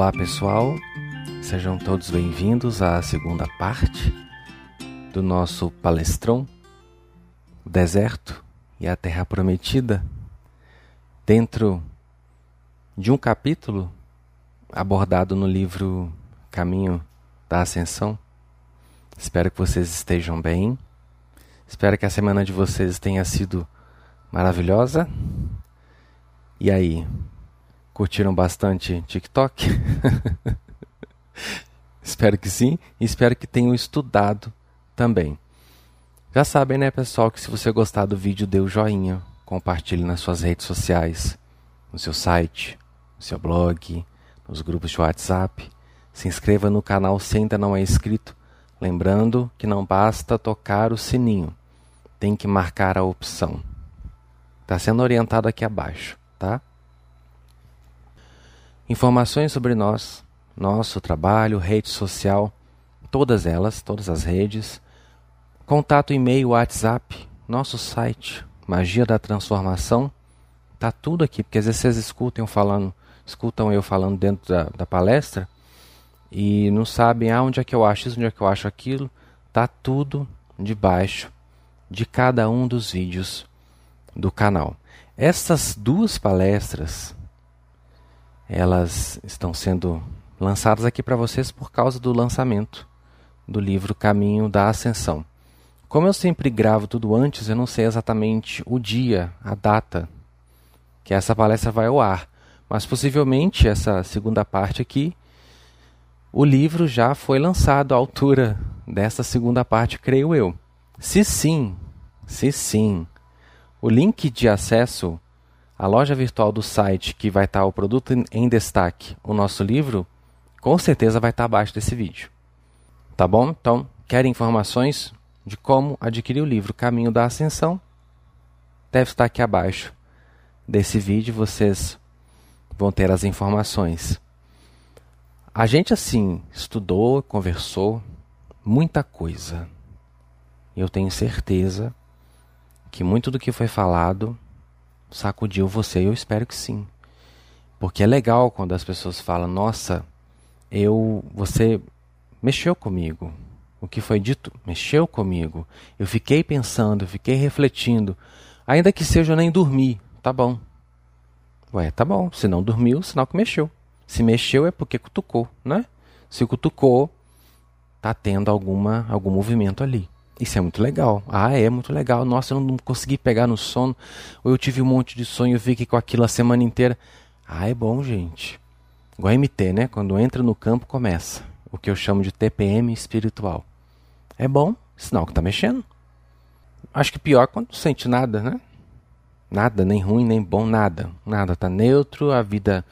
Olá pessoal, sejam todos bem-vindos à segunda parte do nosso palestrão o Deserto e a Terra Prometida, dentro de um capítulo abordado no livro Caminho da Ascensão. Espero que vocês estejam bem. Espero que a semana de vocês tenha sido maravilhosa. E aí, curtiram bastante TikTok? espero que sim e espero que tenham estudado também. Já sabem, né, pessoal, que se você gostar do vídeo, dê o joinha, compartilhe nas suas redes sociais, no seu site, no seu blog, nos grupos de WhatsApp. Se inscreva no canal se ainda não é inscrito, lembrando que não basta tocar o sininho, tem que marcar a opção. Está sendo orientado aqui abaixo, tá? Informações sobre nós, nosso trabalho, rede social, todas elas, todas as redes, contato e-mail, WhatsApp, nosso site, Magia da Transformação, tá tudo aqui, porque às vezes vocês escutam falando, escutam eu falando dentro da, da palestra e não sabem ah, onde é que eu acho isso, onde é que eu acho aquilo, tá tudo debaixo de cada um dos vídeos do canal. Essas duas palestras, elas estão sendo lançadas aqui para vocês por causa do lançamento do livro Caminho da Ascensão. Como eu sempre gravo tudo antes, eu não sei exatamente o dia, a data que essa palestra vai ao ar, mas possivelmente essa segunda parte aqui, o livro já foi lançado à altura dessa segunda parte, creio eu. Se sim, se sim, o link de acesso à loja virtual do site que vai estar o produto em destaque, o nosso livro, com certeza vai estar abaixo desse vídeo. Tá bom? Então, querem informações de como adquirir o livro Caminho da Ascensão? Deve estar aqui abaixo desse vídeo, vocês vão ter as informações. A gente assim estudou, conversou muita coisa. Eu tenho certeza que muito do que foi falado sacudiu você, eu espero que sim. Porque é legal quando as pessoas falam: "Nossa, eu você mexeu comigo". O que foi dito mexeu comigo. Eu fiquei pensando, fiquei refletindo. Ainda que seja eu nem dormir, tá bom. Ué, tá bom. Se não dormiu, sinal que mexeu. Se mexeu é porque cutucou, né? Se cutucou, tá tendo alguma algum movimento ali. Isso é muito legal. Ah, é muito legal. Nossa, eu não consegui pegar no sono. Ou eu tive um monte de sonho, eu fiquei com aquilo a semana inteira. Ah, é bom, gente. Igual MT, né? Quando entra no campo, começa. O que eu chamo de TPM espiritual. É bom, sinal que tá mexendo. Acho que pior quando não sente nada, né? Nada, nem ruim, nem bom, nada. Nada tá neutro, a vida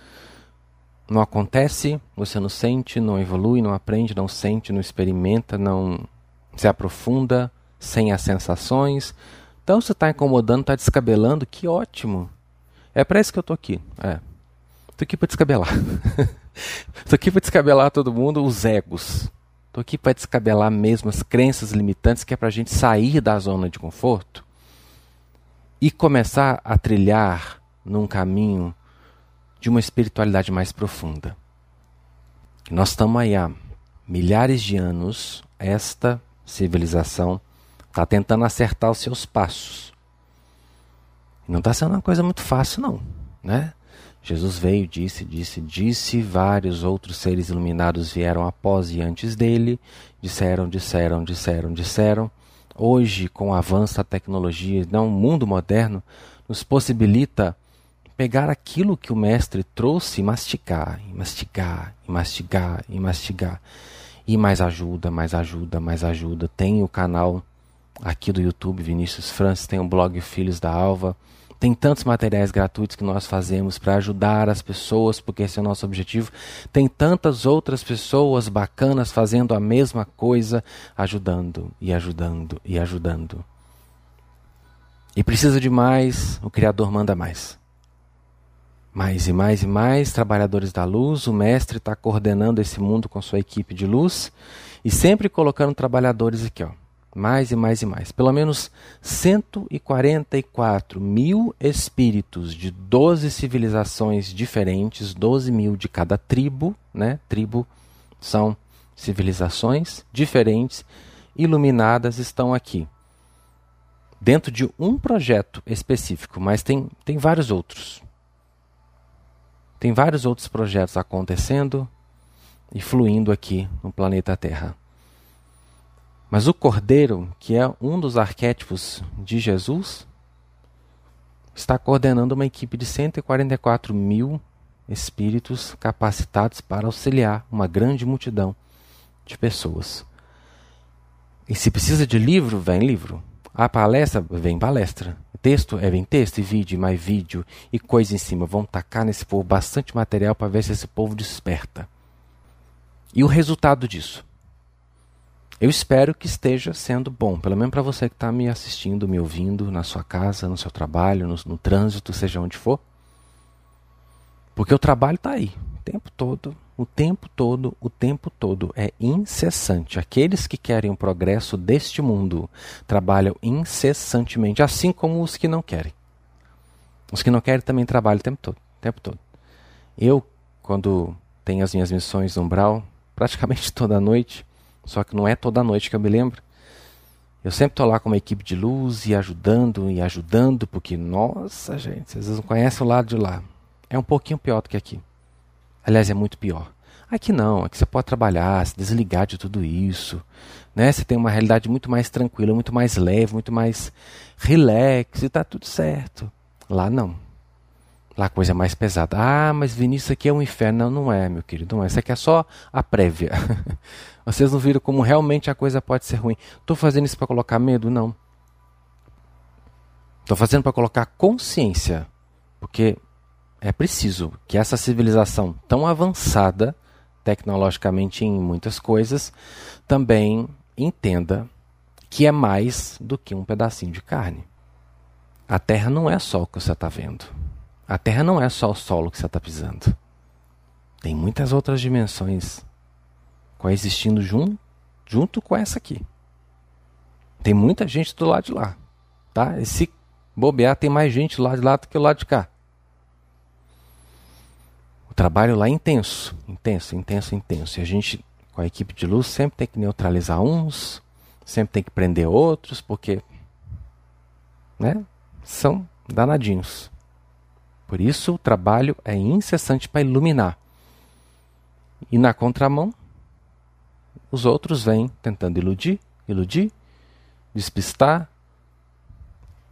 não acontece, você não sente, não evolui, não aprende, não sente, não experimenta, não se aprofunda sem as sensações. Então, você está incomodando, está descabelando, que ótimo. É para isso que eu estou aqui. É. Estou aqui para descabelar. Estou aqui para descabelar todo mundo, os egos. Estou aqui para descabelar mesmo as crenças limitantes, que é para a gente sair da zona de conforto e começar a trilhar num caminho de uma espiritualidade mais profunda. Nós estamos aí há milhares de anos, esta civilização está tentando acertar os seus passos. Não está sendo uma coisa muito fácil, não. Né? Jesus veio, disse, disse, disse, vários outros seres iluminados vieram após e antes dele, disseram, disseram, disseram, disseram. Hoje, com o avanço da tecnologia, não, o mundo moderno nos possibilita pegar aquilo que o mestre trouxe e mastigar, e mastigar, e mastigar, e mastigar. E mais ajuda, mais ajuda, mais ajuda. Tem o canal aqui do YouTube, Vinícius Francis, tem o blog Filhos da Alva. Tem tantos materiais gratuitos que nós fazemos para ajudar as pessoas, porque esse é o nosso objetivo. Tem tantas outras pessoas bacanas fazendo a mesma coisa, ajudando e ajudando e ajudando. E precisa de mais, o Criador manda mais. Mais e mais e mais trabalhadores da luz, o mestre está coordenando esse mundo com sua equipe de luz e sempre colocando trabalhadores aqui, ó, mais e mais e mais. Pelo menos 144 mil espíritos de 12 civilizações diferentes, 12 mil de cada tribo, né? Tribo são civilizações diferentes, iluminadas, estão aqui. Dentro de um projeto específico, mas tem, tem vários outros. Tem vários outros projetos acontecendo e fluindo aqui no planeta Terra. Mas o Cordeiro, que é um dos arquétipos de Jesus, está coordenando uma equipe de 144 mil espíritos capacitados para auxiliar uma grande multidão de pessoas. E se precisa de livro, vem livro. A palestra, vem palestra. Texto, é vem texto e vídeo, mais vídeo e coisa em cima. Vão tacar nesse povo bastante material para ver se esse povo desperta. E o resultado disso? Eu espero que esteja sendo bom, pelo menos para você que está me assistindo, me ouvindo na sua casa, no seu trabalho, no, no trânsito, seja onde for. Porque o trabalho está aí, o tempo todo, o tempo todo, o tempo todo. É incessante. Aqueles que querem o progresso deste mundo trabalham incessantemente, assim como os que não querem. Os que não querem também trabalham o tempo todo. O tempo todo. Eu, quando tenho as minhas missões no Umbral, praticamente toda noite, só que não é toda noite que eu me lembro. Eu sempre estou lá com uma equipe de luz e ajudando e ajudando, porque, nossa, gente, vocês não conhecem o lado de lá. É um pouquinho pior do que aqui. Aliás, é muito pior. Aqui não, aqui você pode trabalhar, se desligar de tudo isso. Né? Você tem uma realidade muito mais tranquila, muito mais leve, muito mais relax e está tudo certo. Lá não. Lá a coisa é mais pesada. Ah, mas Vinícius, aqui é um inferno. Não, não é, meu querido. Não é. Isso aqui é só a prévia. Vocês não viram como realmente a coisa pode ser ruim. Estou fazendo isso para colocar medo? Não. Estou fazendo para colocar consciência. Porque é preciso que essa civilização tão avançada, tecnologicamente em muitas coisas, também entenda que é mais do que um pedacinho de carne. A Terra não é só o que você está vendo. A Terra não é só o solo que você está pisando. Tem muitas outras dimensões coexistindo jun, junto com essa aqui. Tem muita gente do lado de lá. Tá? E se bobear, tem mais gente do lado de lá do que do lado de cá. Trabalho lá é intenso, intenso, intenso, intenso. E a gente, com a equipe de luz, sempre tem que neutralizar uns, sempre tem que prender outros, porque né, são danadinhos. Por isso, o trabalho é incessante para iluminar. E na contramão, os outros vêm tentando iludir, iludir, despistar,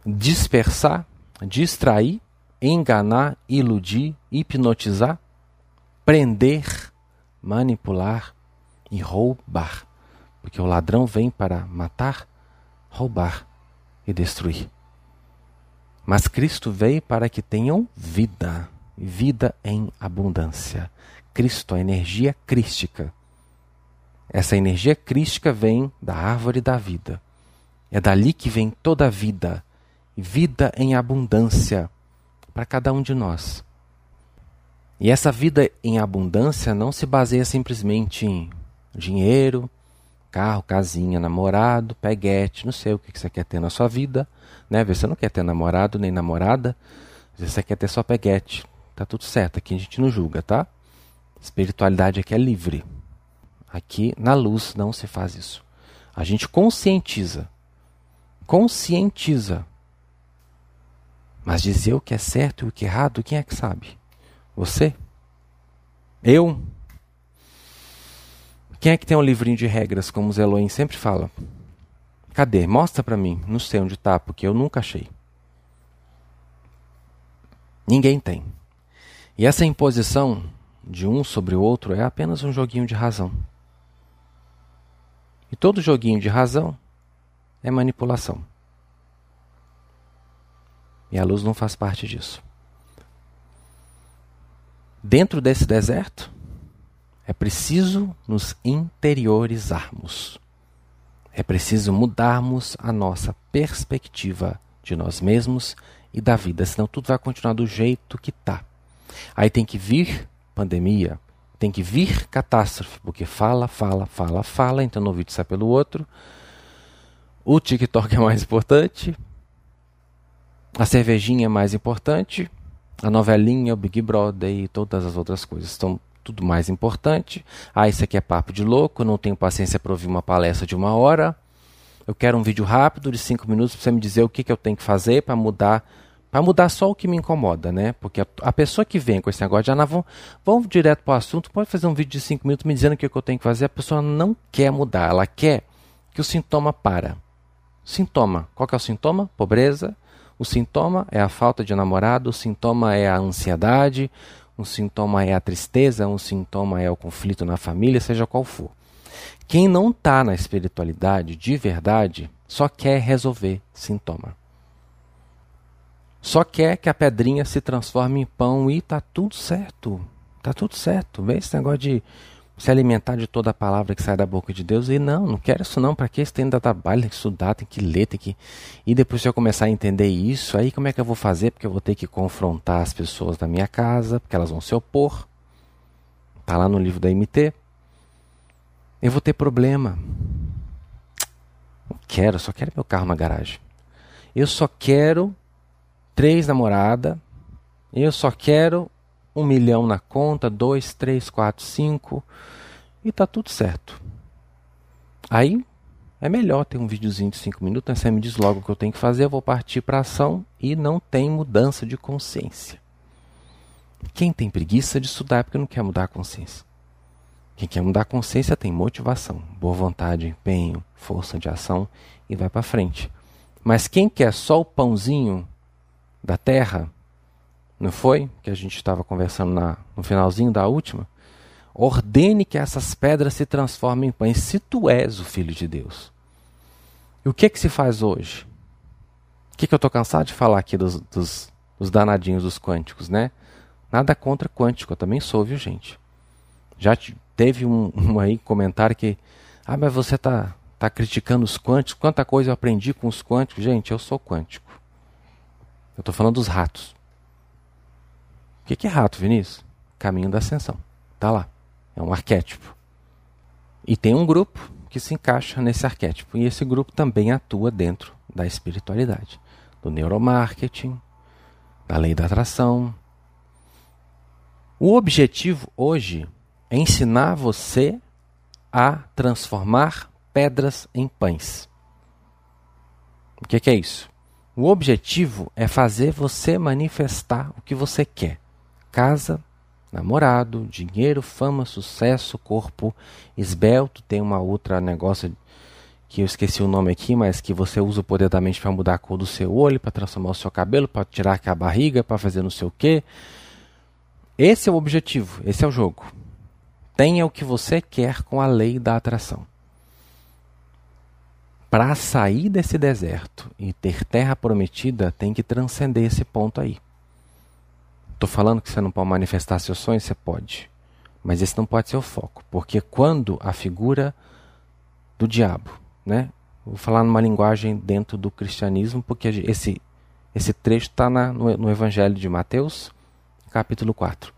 dispersar, distrair, enganar, iludir, hipnotizar, prender, manipular e roubar. Porque o ladrão vem para matar, roubar e destruir. Mas Cristo veio para que tenham vida, vida em abundância. Cristo, a energia crística. Essa energia crística vem da árvore da vida. É dali que vem toda a vida, vida em abundância para cada um de nós. E essa vida em abundância não se baseia simplesmente em dinheiro, carro, casinha, namorado, peguete, não sei o que você quer ter na sua vida, né? Você não quer ter namorado nem namorada, você quer ter só peguete. Tá tudo certo, aqui a gente não julga, tá? Espiritualidade aqui é livre. Aqui na luz não se faz isso. A gente conscientiza. Conscientiza. Mas dizer o que é certo e o que é errado, quem é que sabe? Você? Eu? Quem é que tem um livrinho de regras, como os Elohim sempre fala? Cadê? Mostra para mim. Não sei onde está, porque eu nunca achei. Ninguém tem. E essa imposição de um sobre o outro é apenas um joguinho de razão. E todo joguinho de razão é manipulação. E a luz não faz parte disso. Dentro desse deserto, é preciso nos interiorizarmos. É preciso mudarmos a nossa perspectiva de nós mesmos e da vida, senão tudo vai continuar do jeito que está. Aí tem que vir pandemia, tem que vir catástrofe, porque fala, fala, fala, fala, então no ouvido sai pelo outro. O TikTok é mais importante. A cervejinha é mais importante. A novelinha, o Big Brother e todas as outras coisas estão tudo mais importante. Ah, isso aqui é papo de louco, não tenho paciência para ouvir uma palestra de uma hora. Eu quero um vídeo rápido de cinco minutos para você me dizer o que, que eu tenho que fazer para mudar, para mudar só o que me incomoda, né? Porque a, a pessoa que vem com esse negócio de ah, vamos, vamos direto para o assunto, pode fazer um vídeo de cinco minutos me dizendo o que, que eu tenho que fazer. A pessoa não quer mudar, ela quer que o sintoma para. Sintoma. Qual que é o sintoma? Pobreza. O sintoma é a falta de namorado, o sintoma é a ansiedade, um sintoma é a tristeza, um sintoma é o conflito na família, seja qual for. Quem não está na espiritualidade de verdade só quer resolver sintoma. Só quer que a pedrinha se transforme em pão e tá tudo certo. Tá tudo certo. Vê esse negócio de se alimentar de toda a palavra que sai da boca de Deus. E não, não quero isso não. Para que isso tem que trabalho, tem que estudar, tem que ler, tem que. E depois se eu começar a entender isso, aí como é que eu vou fazer? Porque eu vou ter que confrontar as pessoas da minha casa, porque elas vão se opor. Tá lá no livro da MT. Eu vou ter problema. Não quero, só quero meu carro na garagem. Eu só quero três namoradas. Eu só quero um milhão na conta, dois, três, quatro, cinco, e tá tudo certo. Aí é melhor ter um videozinho de cinco minutos, né? você me diz logo o que eu tenho que fazer, eu vou partir para ação e não tem mudança de consciência. Quem tem preguiça de estudar é porque não quer mudar a consciência. Quem quer mudar a consciência tem motivação, boa vontade, empenho, força de ação e vai para frente. Mas quem quer só o pãozinho da terra, não foi? Que a gente estava conversando na, no finalzinho da última. Ordene que essas pedras se transformem em pães, se tu és o Filho de Deus. E o que, que se faz hoje? O que, que eu estou cansado de falar aqui dos, dos, dos danadinhos dos quânticos, né? Nada contra quântico, eu também sou, viu, gente? Já teve um, um aí comentário que, ah, mas você está tá criticando os quânticos, quanta coisa eu aprendi com os quânticos. Gente, eu sou quântico. Eu estou falando dos ratos. O que é rato, Vinícius? Caminho da ascensão. Tá lá. É um arquétipo. E tem um grupo que se encaixa nesse arquétipo. E esse grupo também atua dentro da espiritualidade, do neuromarketing, da lei da atração. O objetivo hoje é ensinar você a transformar pedras em pães. O que, que é isso? O objetivo é fazer você manifestar o que você quer casa, namorado, dinheiro, fama, sucesso, corpo esbelto. Tem uma outra negócio que eu esqueci o nome aqui, mas que você usa o poder da mente para mudar a cor do seu olho, para transformar o seu cabelo, para tirar a barriga, para fazer não sei o quê. Esse é o objetivo, esse é o jogo. Tenha o que você quer com a lei da atração. Para sair desse deserto e ter terra prometida, tem que transcender esse ponto aí. Estou falando que você não pode manifestar seus sonhos, você pode. Mas esse não pode ser o foco, porque quando a figura do diabo, né? Vou falar numa linguagem dentro do cristianismo, porque esse, esse trecho está no, no Evangelho de Mateus, capítulo 4.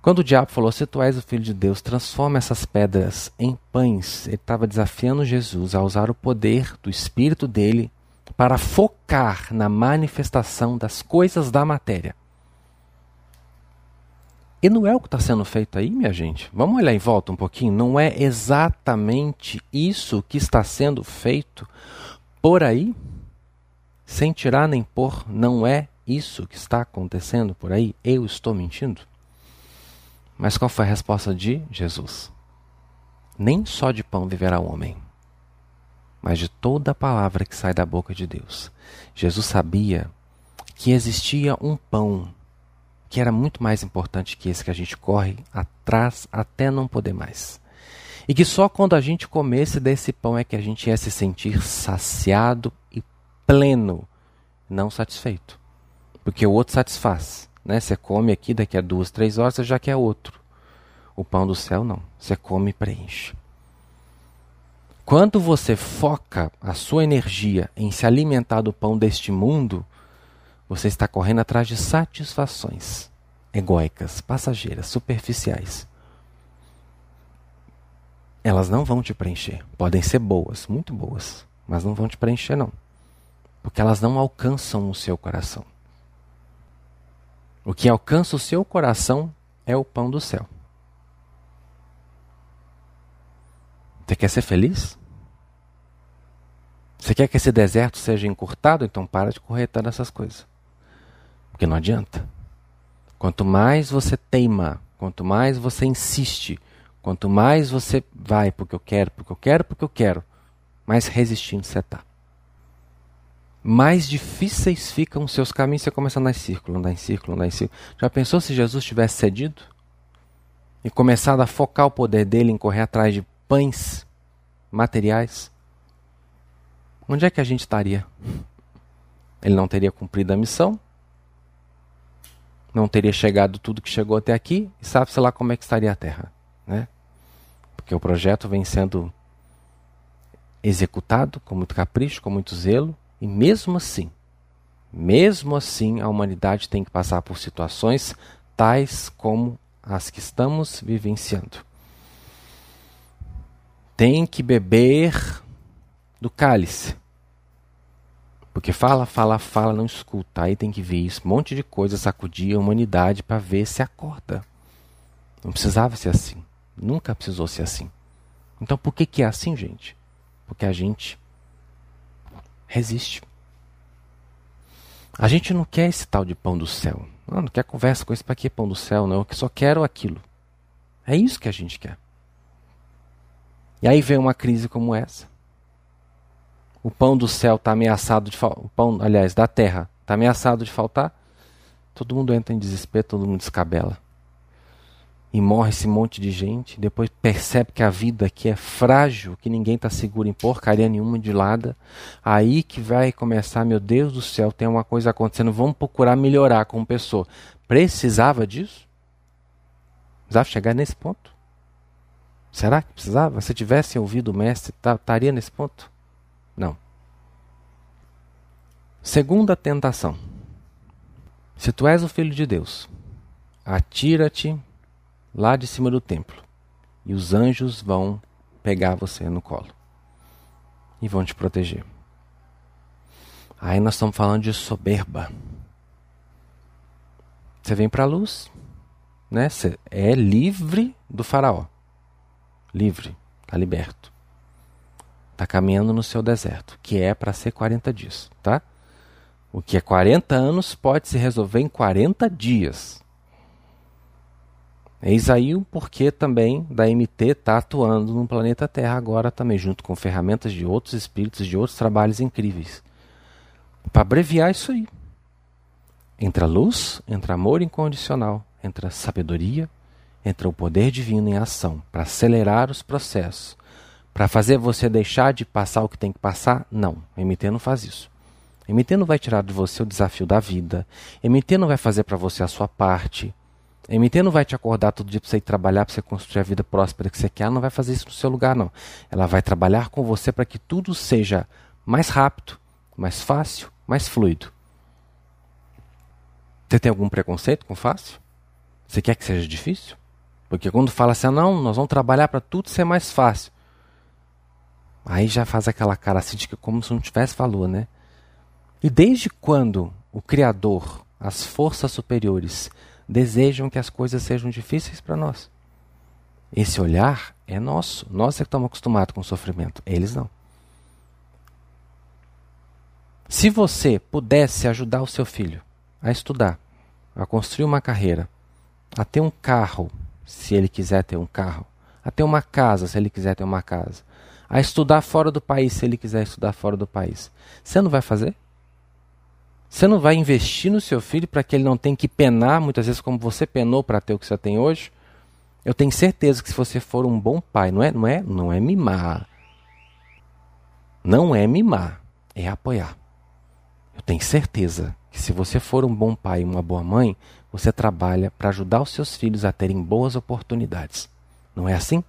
Quando o diabo falou, se tu és o filho de Deus, transforma essas pedras em pães, ele estava desafiando Jesus a usar o poder do espírito dele para focar na manifestação das coisas da matéria. E não é o que está sendo feito aí, minha gente? Vamos olhar em volta um pouquinho? Não é exatamente isso que está sendo feito por aí? Sem tirar nem pôr, não é isso que está acontecendo por aí? Eu estou mentindo? Mas qual foi a resposta de Jesus? Nem só de pão viverá o homem, mas de toda a palavra que sai da boca de Deus. Jesus sabia que existia um pão que era muito mais importante que esse que a gente corre atrás até não poder mais. E que só quando a gente comesse desse pão é que a gente ia se sentir saciado e pleno, não satisfeito. Porque o outro satisfaz. Né? Você come aqui, daqui a duas, três horas, você já quer outro. O pão do céu não. Você come e preenche. Quando você foca a sua energia em se alimentar do pão deste mundo, você está correndo atrás de satisfações egóicas, passageiras, superficiais. Elas não vão te preencher. Podem ser boas, muito boas, mas não vão te preencher, não. Porque elas não alcançam o seu coração. O que alcança o seu coração é o pão do céu. Você quer ser feliz? Você quer que esse deserto seja encurtado? Então para de correr atrás dessas coisas. Porque não adianta. Quanto mais você teima, quanto mais você insiste, quanto mais você vai porque eu quero, porque eu quero, porque eu quero, mais resistindo você está. Mais difíceis ficam os seus caminhos, você começa a andar em círculo, andar em círculo, andar em círculo. Já pensou se Jesus tivesse cedido? E começado a focar o poder dele em correr atrás de pães materiais? Onde é que a gente estaria? Ele não teria cumprido a missão, não teria chegado tudo que chegou até aqui, e sabe-se lá como é que estaria a Terra. Né? Porque o projeto vem sendo executado com muito capricho, com muito zelo, e mesmo assim, mesmo assim, a humanidade tem que passar por situações tais como as que estamos vivenciando. Tem que beber do cálice. Porque fala, fala, fala, não escuta. Aí tem que ver isso, um monte de coisa sacudir a humanidade para ver se acorda. Não precisava ser assim. Nunca precisou ser assim. Então por que, que é assim, gente? Porque a gente resiste. A gente não quer esse tal de pão do céu. Não, não quer conversa com isso para que pão do céu, não. Eu só quero aquilo. É isso que a gente quer. E aí vem uma crise como essa. O pão do céu está ameaçado de faltar. O pão, aliás, da terra está ameaçado de faltar. Todo mundo entra em desespero, todo mundo descabela e morre esse monte de gente, depois percebe que a vida aqui é frágil, que ninguém está seguro em porcaria nenhuma de lado, aí que vai começar, meu Deus do céu, tem uma coisa acontecendo, vamos procurar melhorar como pessoa. Precisava disso? Precisava chegar nesse ponto? Será que precisava? Se tivesse ouvido o mestre, estaria nesse ponto? Não. Segunda tentação. Se tu és o filho de Deus, atira-te lá de cima do templo. E os anjos vão pegar você no colo e vão te proteger. Aí nós estamos falando de soberba. Você vem para a luz, né? Você é livre do faraó. Livre, está liberto. Está caminhando no seu deserto, que é para ser 40 dias, tá? O que é 40 anos pode se resolver em 40 dias. Eis aí o porquê também da MT estar tá atuando no planeta Terra agora também, junto com ferramentas de outros espíritos, de outros trabalhos incríveis. Para abreviar isso aí. Entra luz, entra amor incondicional, entra sabedoria, entra o poder divino em ação para acelerar os processos. Para fazer você deixar de passar o que tem que passar? Não, MT não faz isso. MT não vai tirar de você o desafio da vida. MT não vai fazer para você a sua parte. MT não vai te acordar todo dia para você ir trabalhar, para você construir a vida próspera que você quer, ela não vai fazer isso no seu lugar, não. Ela vai trabalhar com você para que tudo seja mais rápido, mais fácil, mais fluido. Você tem algum preconceito com fácil? Você quer que seja difícil? Porque quando fala assim, ah, não, nós vamos trabalhar para tudo ser mais fácil. Aí já faz aquela cara assim de que como se não tivesse valor, né? E desde quando o Criador, as forças superiores, desejam que as coisas sejam difíceis para nós. Esse olhar é nosso. Nós é que estamos acostumados com o sofrimento, eles não. Se você pudesse ajudar o seu filho a estudar, a construir uma carreira, a ter um carro, se ele quiser ter um carro, a ter uma casa, se ele quiser ter uma casa, a estudar fora do país, se ele quiser estudar fora do país, você não vai fazer? Você não vai investir no seu filho para que ele não tenha que penar, muitas vezes, como você penou para ter o que você tem hoje? Eu tenho certeza que se você for um bom pai, não é, não é, não é mimar. Não é mimar, é apoiar. Eu tenho certeza que se você for um bom pai e uma boa mãe, você trabalha para ajudar os seus filhos a terem boas oportunidades. Não é assim?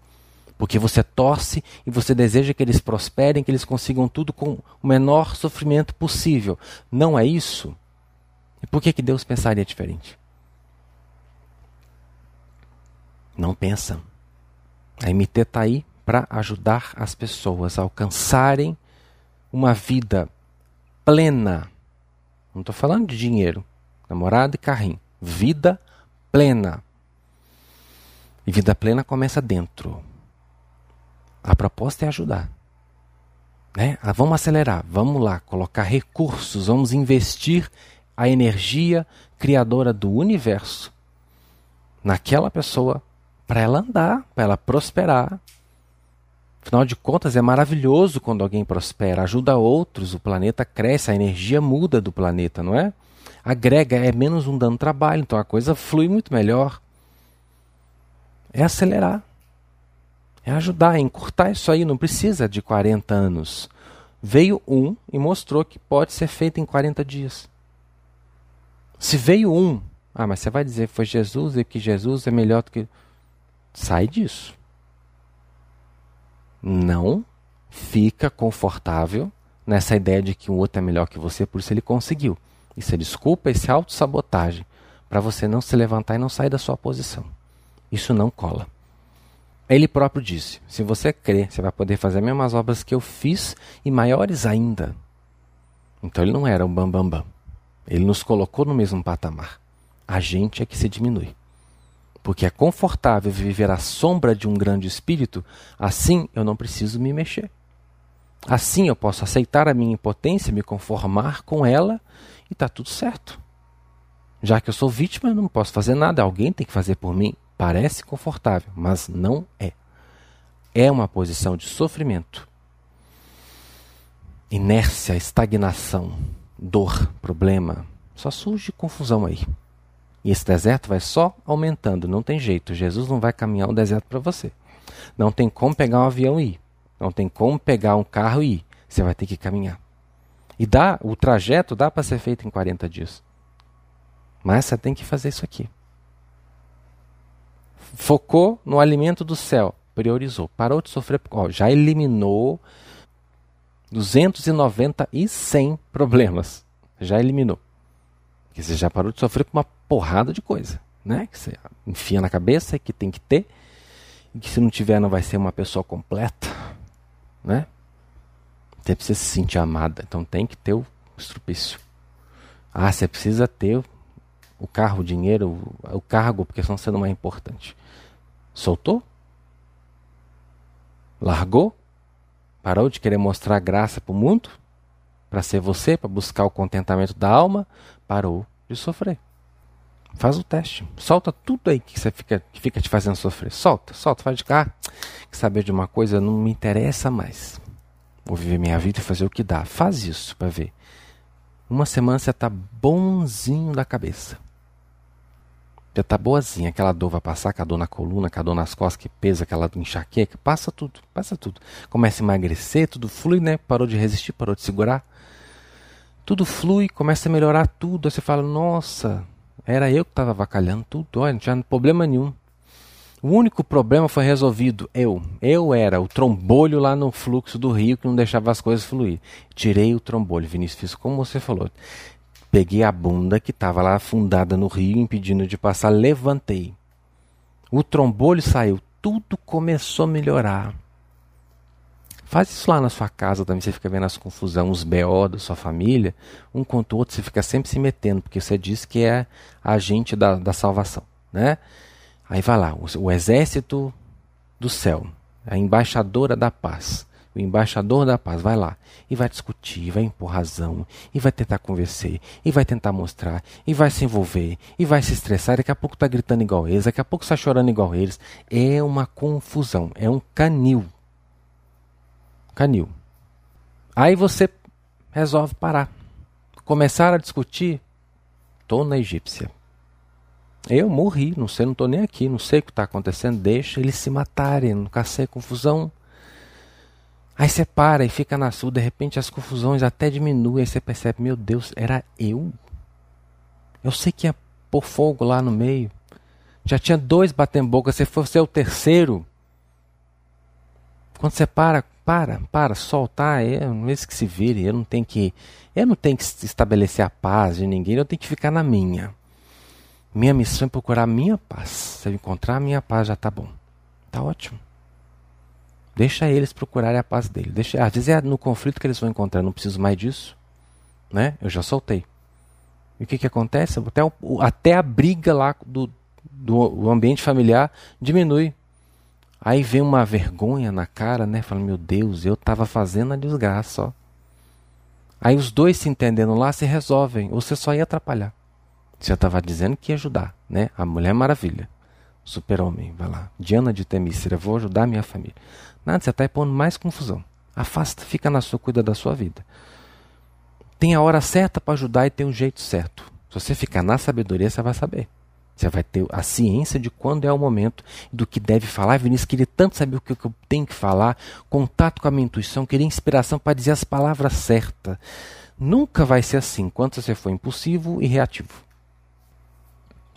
Porque você torce e você deseja que eles prosperem, que eles consigam tudo com o menor sofrimento possível. Não é isso? E por que, que Deus pensaria diferente? Não pensa. A MT está aí para ajudar as pessoas a alcançarem uma vida plena. Não estou falando de dinheiro, namorado e carrinho. Vida plena. E vida plena começa dentro. A proposta é ajudar. Né? Ah, vamos acelerar, vamos lá, colocar recursos, vamos investir a energia criadora do universo naquela pessoa para ela andar, para ela prosperar. Afinal de contas, é maravilhoso quando alguém prospera, ajuda outros, o planeta cresce, a energia muda do planeta, não é? Agrega, é menos um dano trabalho, então a coisa flui muito melhor. É acelerar. É ajudar, é encurtar isso aí, não precisa de 40 anos. Veio um e mostrou que pode ser feito em 40 dias. Se veio um, ah, mas você vai dizer que foi Jesus e que Jesus é melhor do que. Sai disso. Não fica confortável nessa ideia de que o outro é melhor que você, por isso ele conseguiu. Isso é desculpa, isso é autossabotagem para você não se levantar e não sair da sua posição. Isso não cola. Ele próprio disse: se você crer, você vai poder fazer as mesmas obras que eu fiz e maiores ainda. Então ele não era um bambambam. Bam, bam. Ele nos colocou no mesmo patamar. A gente é que se diminui. Porque é confortável viver à sombra de um grande espírito, assim eu não preciso me mexer. Assim eu posso aceitar a minha impotência, me conformar com ela e está tudo certo. Já que eu sou vítima, eu não posso fazer nada, alguém tem que fazer por mim. Parece confortável, mas não é. É uma posição de sofrimento. Inércia, estagnação, dor, problema. Só surge confusão aí. E esse deserto vai só aumentando, não tem jeito. Jesus não vai caminhar o deserto para você. Não tem como pegar um avião e ir. Não tem como pegar um carro e ir. Você vai ter que caminhar. E dá, o trajeto dá para ser feito em 40 dias. Mas você tem que fazer isso aqui focou no alimento do céu, priorizou, parou de sofrer, ó, já eliminou 290 e 100 problemas. Já eliminou. Porque você já parou de sofrer com uma porrada de coisa, né? Que você enfia na cabeça que tem que ter, e que se não tiver não vai ser uma pessoa completa, né? Você precisa se sentir amada, então tem que ter o estrupício. Ah, você precisa ter o carro, o dinheiro, o, cargo, porque senão você não é importante. Soltou? Largou? Parou de querer mostrar graça para o mundo? Para ser você, para buscar o contentamento da alma? Parou de sofrer. Faz o teste. Solta tudo aí que você fica, que fica te fazendo sofrer. Solta, solta, faz de cá. Que saber de uma coisa não me interessa mais. Vou viver minha vida e fazer o que dá. Faz isso para ver. Uma semana você tá bonzinho da cabeça já tá boazinha, aquela dor vai passar, com a dor na coluna, com a dor nas costas, que pesa, aquela enxaqueca, passa tudo, passa tudo. Começa a emagrecer, tudo flui, né? Parou de resistir, parou de segurar. Tudo flui, começa a melhorar tudo. Aí você fala, nossa, era eu que estava avacalhando tudo, olha, não tinha problema nenhum. O único problema foi resolvido. Eu. Eu era o trombolho lá no fluxo do rio que não deixava as coisas fluir. Tirei o trombolho, Vinícius, fiz como você falou. Peguei a bunda que estava lá afundada no rio, impedindo de passar, levantei. O trombolho saiu, tudo começou a melhorar. Faz isso lá na sua casa também, você fica vendo as confusões, os BO da sua família, um contra o outro, você fica sempre se metendo, porque você diz que é agente da, da salvação, né? Aí vai lá, o, o exército do céu, a embaixadora da paz o embaixador da paz vai lá e vai discutir, vai impor razão, e vai tentar convencer, e vai tentar mostrar, e vai se envolver, e vai se estressar, daqui a pouco está gritando igual eles, daqui a pouco está chorando igual eles. É uma confusão, é um canil. Canil. Aí você resolve parar. Começar a discutir, estou na egípcia. Eu morri, não sei, não estou nem aqui, não sei o que está acontecendo, deixa eles se matarem, não cacei confusão. Aí você para e fica na sua, de repente as confusões até diminuem, aí você percebe, meu Deus, era eu? Eu sei que ia pôr fogo lá no meio. Já tinha dois batendo boca, você foi ser o terceiro. Quando você para, para, para, soltar, é esse que se vire, eu não tenho que. Eu não tenho que estabelecer a paz de ninguém, eu tenho que ficar na minha. Minha missão é procurar a minha paz. Se eu encontrar a minha paz, já está bom. Está ótimo. Deixa eles procurarem a paz dele. Deixa, às vezes é no conflito que eles vão encontrar. Não preciso mais disso. Né? Eu já soltei. E o que, que acontece? Até, o, até a briga lá do, do ambiente familiar diminui. Aí vem uma vergonha na cara, né? Fala, meu Deus, eu estava fazendo a desgraça, ó. Aí os dois se entendendo lá se resolvem. Ou você só ia atrapalhar. Você estava dizendo que ia ajudar, né? A Mulher Maravilha. Super-Homem, vai lá. Diana de Temícera, vou ajudar minha família. Nada, você está pondo mais confusão. Afasta, fica na sua, cuida da sua vida. Tem a hora certa para ajudar e tem o um jeito certo. Se você ficar na sabedoria, você vai saber. Você vai ter a ciência de quando é o momento, do que deve falar. Vinícius queria tanto saber o que eu tenho que falar, contato com a minha intuição, queria inspiração para dizer as palavras certas. Nunca vai ser assim enquanto você for impulsivo e reativo.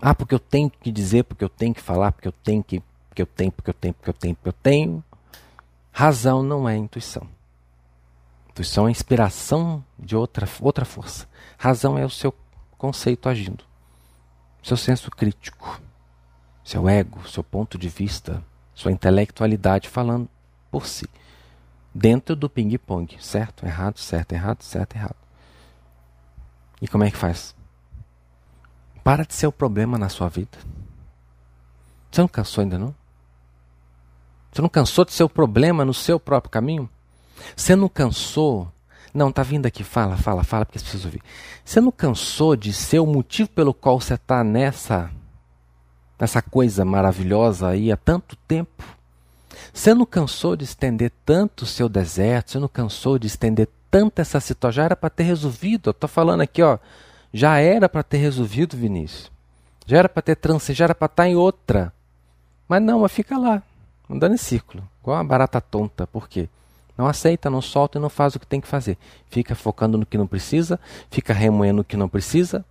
Ah, porque eu tenho que dizer, porque eu tenho que falar, porque eu tenho que, porque eu tenho, porque eu tenho, porque eu tenho, porque eu tenho. Razão não é intuição. Intuição é inspiração de outra, outra força. Razão é o seu conceito agindo seu senso crítico, seu ego, seu ponto de vista, sua intelectualidade falando por si. Dentro do ping-pong, certo, errado, certo, errado, certo, errado. E como é que faz? Para de ser o problema na sua vida. Você não cansou ainda não? Você não cansou de ser o problema no seu próprio caminho? Você não cansou não, tá vindo aqui, fala, fala, fala, porque preciso ouvir. Você não cansou de ser o motivo pelo qual você está nessa, nessa coisa maravilhosa aí há tanto tempo? Você não cansou de estender tanto o seu deserto? Você não cansou de estender tanto essa situação? Já era para ter resolvido. Eu estou falando aqui, ó. Já era para ter resolvido, Vinícius. Já era para ter transcendência, já era para estar tá em outra. Mas não, mas fica lá, andando em círculo, igual uma barata tonta. Por quê? Não aceita, não solta e não faz o que tem que fazer. Fica focando no que não precisa, fica remoendo o que não precisa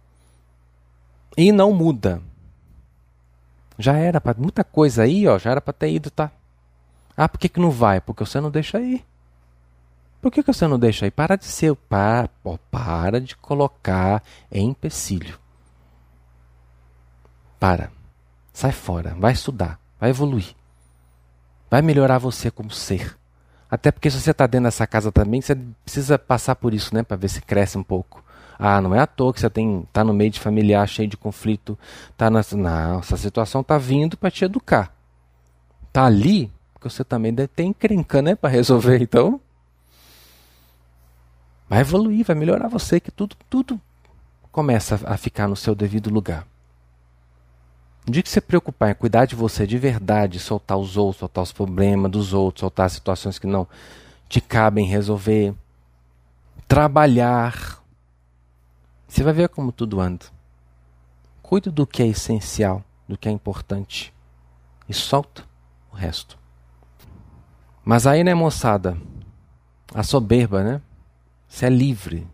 e não muda. Já era para muita coisa aí, ó, já era para ter ido, tá? Ah, por que, que não vai? Porque você não deixa ir. Por que, que você não deixa ir? Para de ser, para, ó, para de colocar em empecilho. Para. Sai fora, vai estudar, vai evoluir. Vai melhorar você como ser. Até porque se você está dentro dessa casa também, você precisa passar por isso, né? Para ver se cresce um pouco. Ah, não é à toa que você tem, tá no meio de familiar, cheio de conflito. Tá nessa, não, essa situação tá vindo para te educar. Tá ali, porque você também deve ter encrenca, né? Para resolver. Então, vai evoluir, vai melhorar você, que tudo, tudo começa a ficar no seu devido lugar. No dia que você preocupar em cuidar de você de verdade, soltar os outros, soltar os problemas dos outros, soltar as situações que não te cabem resolver, trabalhar, você vai ver como tudo anda. Cuide do que é essencial, do que é importante e solta o resto. Mas aí, né, moçada? A soberba, né? Você é livre.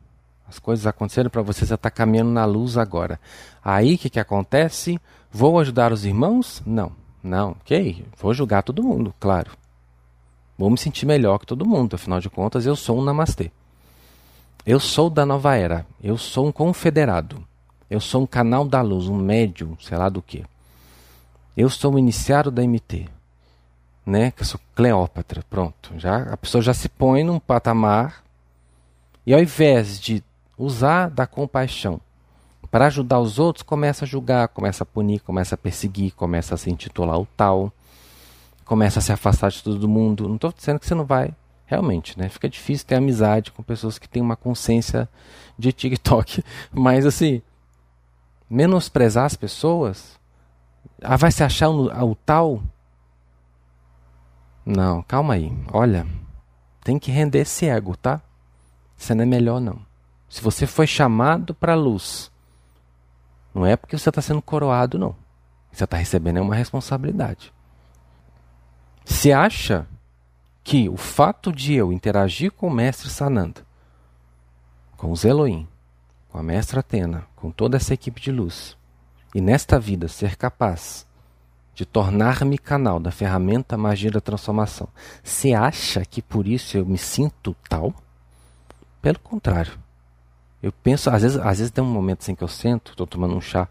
As coisas aconteceram para você, você está caminhando na luz agora. Aí o que, que acontece? Vou ajudar os irmãos? Não, não, ok. Vou julgar todo mundo, claro. Vou me sentir melhor que todo mundo, afinal de contas eu sou um namastê. Eu sou da nova era, eu sou um confederado. Eu sou um canal da luz, um médium, sei lá do que. Eu sou um iniciado da MT. Né? Que eu sou Cleópatra, pronto. Já, a pessoa já se põe num patamar e ao invés de usar da compaixão para ajudar os outros, começa a julgar, começa a punir, começa a perseguir, começa a se intitular o tal, começa a se afastar de todo mundo. Não estou dizendo que você não vai, realmente, né? Fica difícil ter amizade com pessoas que têm uma consciência de TikTok, mas assim, menosprezar as pessoas, ah, vai se achar o, o tal? Não, calma aí. Olha, tem que render esse ego, tá? Você não é melhor não. Se você foi chamado para a luz, não é porque você está sendo coroado, não. Você está recebendo uma responsabilidade. Se acha que o fato de eu interagir com o mestre Sananda, com os Elohim, com a mestra Atena, com toda essa equipe de luz, e nesta vida ser capaz de tornar-me canal da ferramenta magia da transformação, se acha que por isso eu me sinto tal? Pelo contrário. Eu penso, às vezes, às vezes tem um momento assim que eu sento, estou tomando um chá.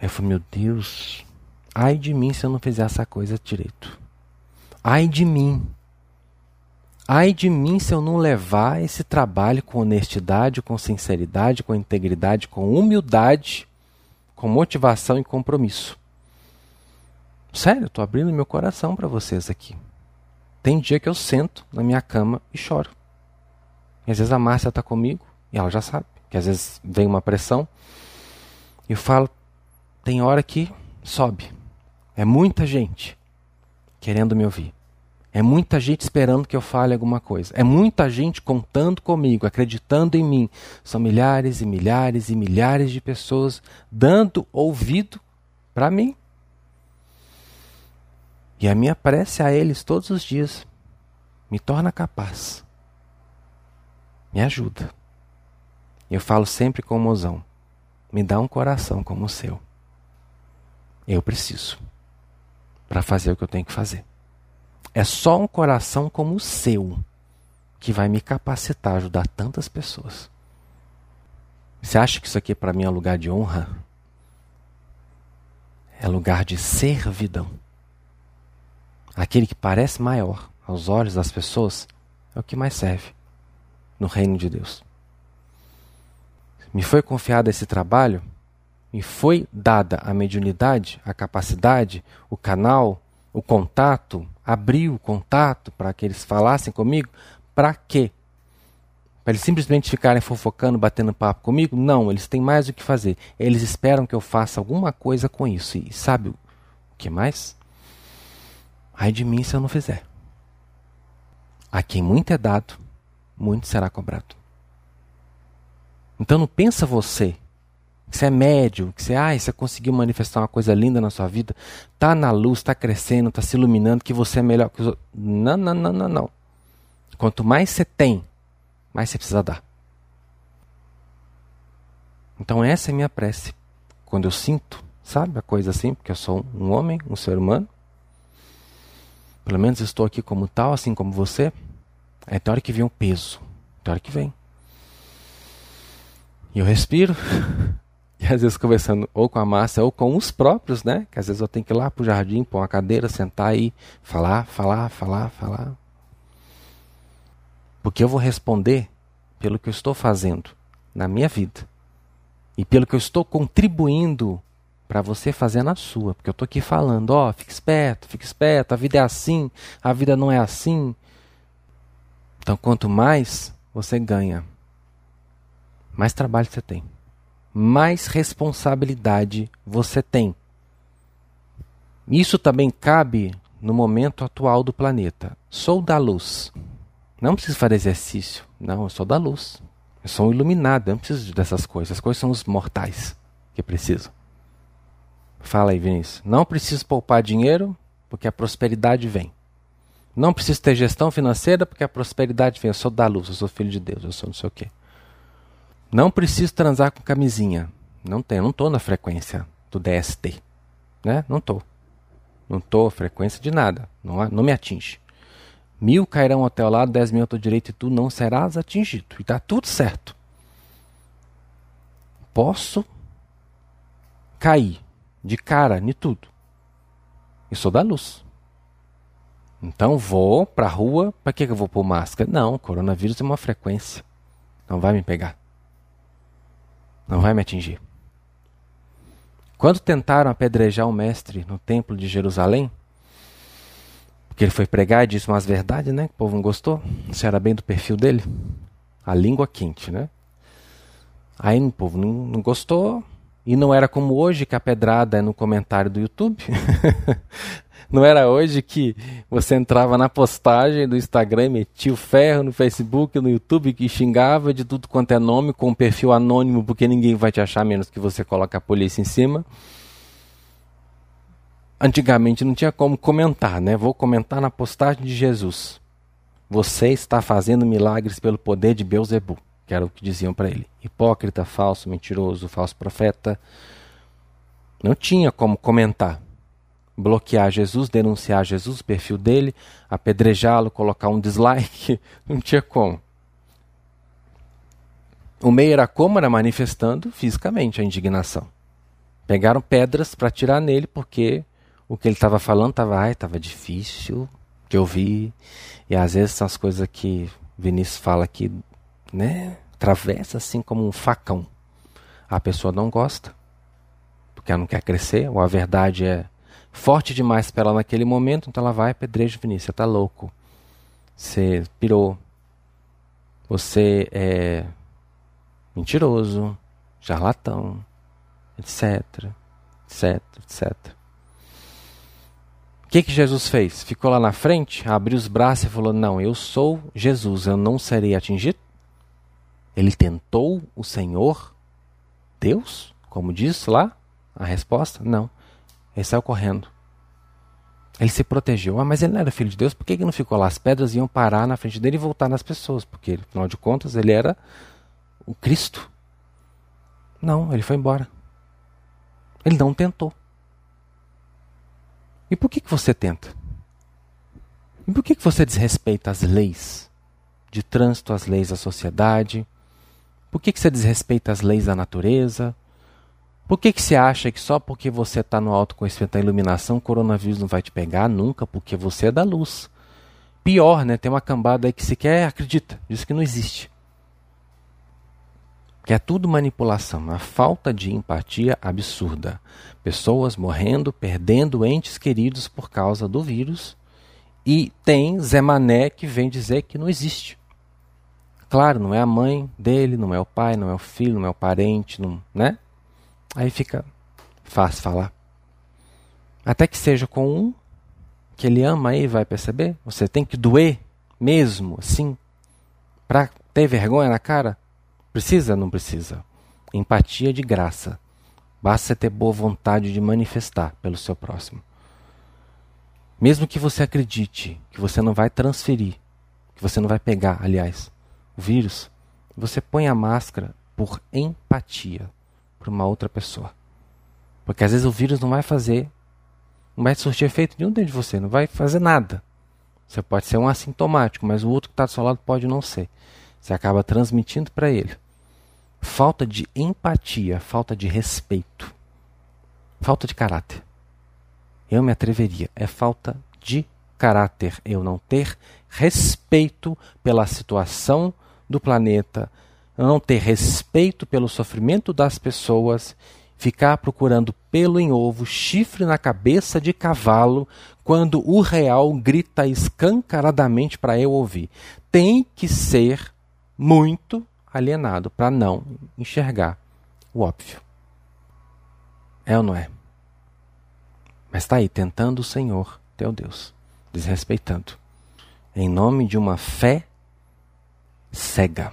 Aí eu falo, meu Deus, ai de mim se eu não fizer essa coisa direito. Ai de mim. Ai de mim se eu não levar esse trabalho com honestidade, com sinceridade, com integridade, com humildade, com motivação e compromisso. Sério, estou abrindo meu coração para vocês aqui. Tem dia que eu sento na minha cama e choro. E às vezes a Márcia está comigo e ela já sabe que às vezes vem uma pressão. E eu falo, tem hora que sobe. É muita gente querendo me ouvir. É muita gente esperando que eu fale alguma coisa. É muita gente contando comigo, acreditando em mim. São milhares e milhares e milhares de pessoas dando ouvido para mim. E a minha prece a eles todos os dias me torna capaz. Me ajuda. Eu falo sempre com o mozão: me dá um coração como o seu. Eu preciso para fazer o que eu tenho que fazer. É só um coração como o seu que vai me capacitar a ajudar tantas pessoas. Você acha que isso aqui para mim é lugar de honra? É lugar de servidão. Aquele que parece maior aos olhos das pessoas é o que mais serve no reino de Deus. Me foi confiado esse trabalho, me foi dada a mediunidade, a capacidade, o canal, o contato, abrir o contato para que eles falassem comigo. Para quê? Para eles simplesmente ficarem fofocando, batendo papo comigo? Não, eles têm mais o que fazer. Eles esperam que eu faça alguma coisa com isso. E sabe o que mais? Ai de mim se eu não fizer. A quem muito é dado, muito será cobrado. Então não pensa você que você é médio, que você, ah, você conseguiu manifestar uma coisa linda na sua vida, tá na luz, tá crescendo, tá se iluminando, que você é melhor que os outros. Não, não, não, não, não. Quanto mais você tem, mais você precisa dar. Então essa é a minha prece. Quando eu sinto, sabe, a coisa assim, porque eu sou um homem, um ser humano. Pelo menos estou aqui como tal, assim como você. É tem hora que vem um peso. Tem hora que vem. E eu respiro. E às vezes conversando ou com a massa ou com os próprios, né? Que às vezes eu tenho que ir lá pro jardim, pôr uma cadeira, sentar e falar, falar, falar, falar. Porque eu vou responder pelo que eu estou fazendo na minha vida. E pelo que eu estou contribuindo para você fazer na sua. Porque eu estou aqui falando, ó, oh, fique esperto, fique esperto, a vida é assim, a vida não é assim. Então, quanto mais você ganha, mais trabalho você tem mais responsabilidade você tem. Isso também cabe no momento atual do planeta. Sou da luz. Não preciso fazer exercício. Não, eu sou da luz. Eu sou um iluminado. Eu não preciso dessas coisas. As coisas são os mortais que precisam. Fala aí, Vinícius. Não preciso poupar dinheiro porque a prosperidade vem. Não preciso ter gestão financeira porque a prosperidade vem. Eu sou da luz, eu sou filho de Deus, eu sou não sei o quê. Não preciso transar com camisinha. Não tenho, não estou na frequência do DST. Né? Não estou. Não estou frequência de nada. Não, não me atinge. Mil cairão ao teu lado, dez mil ao teu direito, e tu não serás atingido. E está tudo certo. Posso cair de cara em tudo. E sou da luz. Então vou para a rua, para que eu vou pôr máscara? Não, coronavírus é uma frequência. Não vai me pegar. Não vai me atingir. Quando tentaram apedrejar o mestre no templo de Jerusalém, porque ele foi pregar e disse umas verdades, né? Que o povo não gostou. Isso era bem do perfil dele. A língua quente, né? Aí o povo não, não gostou. E não era como hoje que a pedrada é no comentário do YouTube. Não era hoje que você entrava na postagem do Instagram, metia o ferro no Facebook, no YouTube, que xingava de tudo quanto é nome, com um perfil anônimo, porque ninguém vai te achar menos que você coloca a polícia em cima. Antigamente não tinha como comentar, né? Vou comentar na postagem de Jesus. Você está fazendo milagres pelo poder de Beuzebu, que era o que diziam para ele. Hipócrita, falso, mentiroso, falso profeta. Não tinha como comentar bloquear Jesus, denunciar Jesus, o perfil dele, apedrejá-lo, colocar um dislike, não tinha como. O meio era como? Era manifestando fisicamente a indignação. Pegaram pedras para tirar nele porque o que ele estava falando estava, ai, estava difícil, que eu vi, e às vezes são as coisas que Vinícius fala aqui, né? Atravessa assim como um facão. A pessoa não gosta, porque ela não quer crescer, ou a verdade é forte demais para ela naquele momento, então ela vai pedreja Vinícius, você tá louco. Você pirou. Você é mentiroso, charlatão, etc, etc, etc. O que, que Jesus fez? Ficou lá na frente, abriu os braços e falou: Não, eu sou Jesus, eu não serei atingido. Ele tentou o Senhor, Deus, como diz lá a resposta? Não. Ele saiu correndo. Ele se protegeu. Ah, mas ele não era filho de Deus, por que ele não ficou lá? As pedras iam parar na frente dele e voltar nas pessoas, porque, afinal de contas, ele era o Cristo. Não, ele foi embora. Ele não tentou. E por que, que você tenta? E por que, que você desrespeita as leis de trânsito, as leis da sociedade? Por que, que você desrespeita as leis da natureza? Por que, que você acha que só porque você está no autoconhecimento da iluminação, o coronavírus não vai te pegar nunca, porque você é da luz? Pior, né? Tem uma cambada aí que sequer acredita, diz que não existe que é tudo manipulação, uma falta de empatia absurda. Pessoas morrendo, perdendo entes queridos por causa do vírus. E tem Zé Mané que vem dizer que não existe. Claro, não é a mãe dele, não é o pai, não é o filho, não é o parente, não, né? Aí fica fácil falar. Até que seja com um que ele ama aí, vai perceber? Você tem que doer mesmo, assim, para ter vergonha na cara? Precisa? Não precisa. Empatia de graça. Basta ter boa vontade de manifestar pelo seu próximo. Mesmo que você acredite que você não vai transferir, que você não vai pegar, aliás, o vírus, você põe a máscara por empatia para uma outra pessoa. Porque às vezes o vírus não vai fazer, não vai surtir efeito nenhum dentro de você, não vai fazer nada. Você pode ser um assintomático, mas o outro que está do seu lado pode não ser. Você acaba transmitindo para ele falta de empatia, falta de respeito, falta de caráter. Eu me atreveria, é falta de caráter eu não ter respeito pela situação do planeta, não ter respeito pelo sofrimento das pessoas, ficar procurando pelo em ovo, chifre na cabeça de cavalo, quando o real grita escancaradamente para eu ouvir. Tem que ser muito alienado para não enxergar o óbvio. É ou não é? Mas está aí, tentando o Senhor, teu Deus, desrespeitando, em nome de uma fé cega,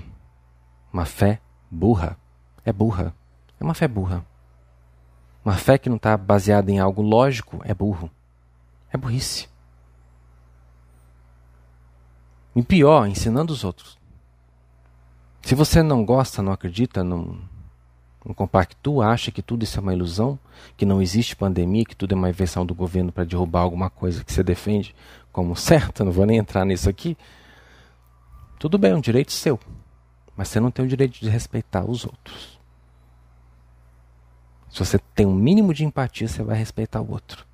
uma fé burra. É burra, é uma fé burra. Uma fé que não está baseada em algo lógico é burro, é burrice. E pior, ensinando os outros. Se você não gosta, não acredita, não, não compactua, acha que tudo isso é uma ilusão, que não existe pandemia, que tudo é uma invenção do governo para derrubar alguma coisa que você defende como certa, não vou nem entrar nisso aqui. Tudo bem, é um direito seu, mas você não tem o direito de respeitar os outros. Se você tem um mínimo de empatia, você vai respeitar o outro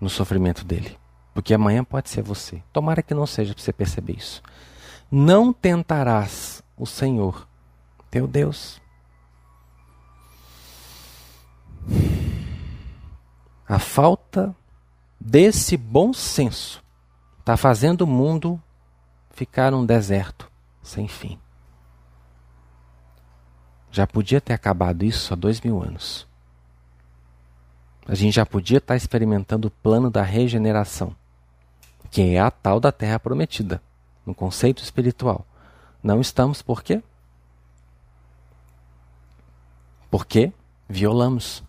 no sofrimento dele. Porque amanhã pode ser você. Tomara que não seja para você perceber isso não tentarás o Senhor, teu Deus. A falta desse bom senso está fazendo o mundo ficar um deserto sem fim. Já podia ter acabado isso há dois mil anos. A gente já podia estar experimentando o plano da regeneração, que é a tal da terra prometida no conceito espiritual. Não estamos por quê? Porque violamos.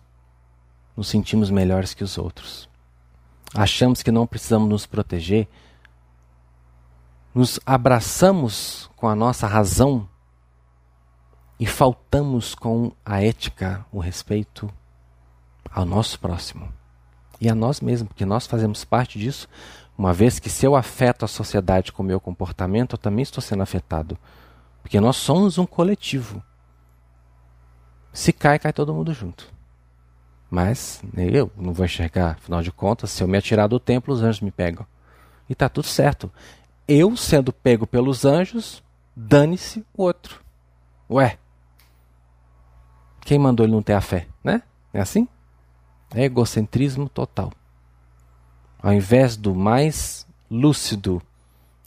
Nos sentimos melhores que os outros. Achamos que não precisamos nos proteger. Nos abraçamos com a nossa razão e faltamos com a ética, o respeito ao nosso próximo e a nós mesmos, porque nós fazemos parte disso uma vez que se eu afeto a sociedade com o meu comportamento, eu também estou sendo afetado. Porque nós somos um coletivo. Se cai, cai todo mundo junto. Mas eu não vou enxergar, afinal de contas, se eu me atirar do templo, os anjos me pegam. e tá tudo certo. Eu sendo pego pelos anjos, dane-se o outro. Ué, quem mandou ele não ter a fé, né? É assim? É egocentrismo total. Ao invés do mais lúcido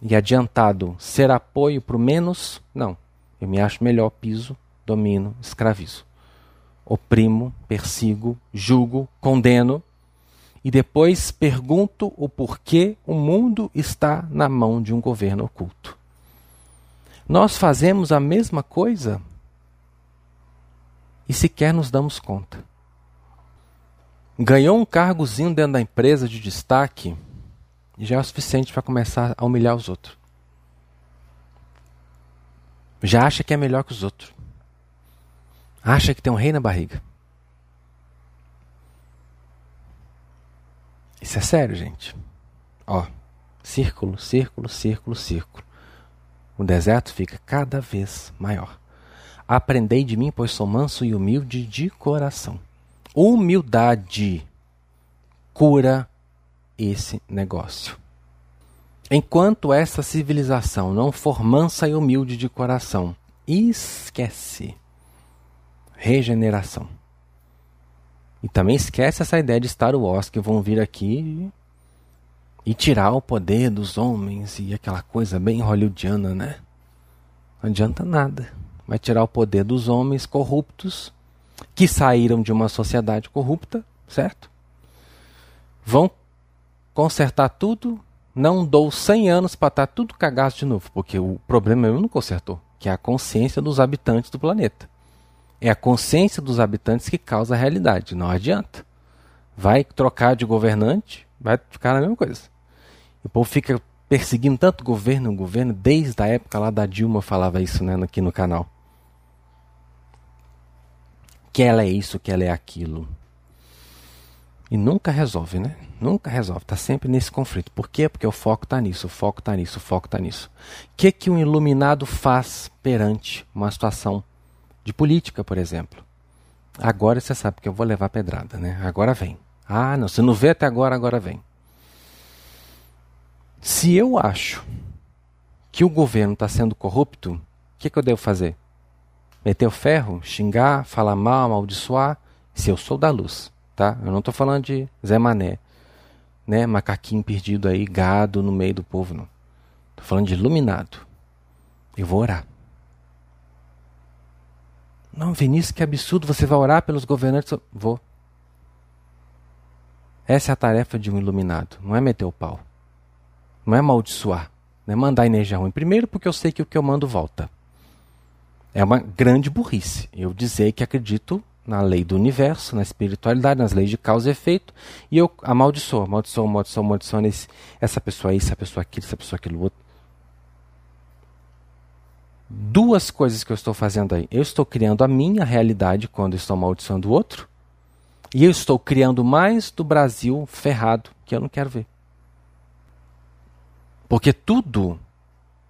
e adiantado ser apoio para o menos, não. Eu me acho melhor, piso, domino, escravizo. Oprimo, persigo, julgo, condeno e depois pergunto o porquê o mundo está na mão de um governo oculto. Nós fazemos a mesma coisa e sequer nos damos conta. Ganhou um cargozinho dentro da empresa de destaque e já é o suficiente para começar a humilhar os outros. Já acha que é melhor que os outros. Acha que tem um rei na barriga. Isso é sério, gente. Ó, círculo, círculo, círculo, círculo. O deserto fica cada vez maior. Aprendei de mim, pois sou manso e humilde de coração. Humildade cura esse negócio. Enquanto essa civilização não for mansa e humilde de coração, esquece regeneração. E também esquece essa ideia de Star Wars que vão vir aqui e tirar o poder dos homens e aquela coisa bem hollywoodiana, né? Não adianta nada vai tirar o poder dos homens corruptos que saíram de uma sociedade corrupta, certo? Vão consertar tudo. Não dou 100 anos para estar tá tudo cagado de novo, porque o problema eu não consertou, que é a consciência dos habitantes do planeta. É a consciência dos habitantes que causa a realidade, não adianta. Vai trocar de governante, vai ficar na mesma coisa. O povo fica perseguindo tanto governo, governo, desde a época lá da Dilma falava isso né, aqui no canal que ela é isso, que ela é aquilo. E nunca resolve, né? Nunca resolve. Está sempre nesse conflito. Por quê? Porque o foco está nisso, o foco está nisso, o foco está nisso. O que, que um iluminado faz perante uma situação de política, por exemplo? Agora você sabe que eu vou levar pedrada, né? Agora vem. Ah, não, você não vê até agora, agora vem. Se eu acho que o governo está sendo corrupto, o que, que eu devo fazer? meter o ferro, xingar, falar mal, amaldiçoar, se eu sou da luz, tá? Eu não estou falando de Zé Mané, né? Macaquinho perdido aí, gado no meio do povo, não. Estou falando de iluminado. Eu vou orar. Não, Vinícius, que absurdo, você vai orar pelos governantes? Vou. Essa é a tarefa de um iluminado, não é meter o pau. Não é amaldiçoar, não é mandar energia ruim. Primeiro porque eu sei que o que eu mando volta. É uma grande burrice eu dizer que acredito na lei do universo, na espiritualidade, nas leis de causa e efeito, e eu amaldiçoo, amaldiçoo, amaldiçoo, amaldiçoo nesse, essa pessoa aí, essa pessoa aquilo, essa pessoa aquilo outro. Duas coisas que eu estou fazendo aí. Eu estou criando a minha realidade quando estou amaldiçoando o outro, e eu estou criando mais do Brasil ferrado que eu não quero ver. Porque tudo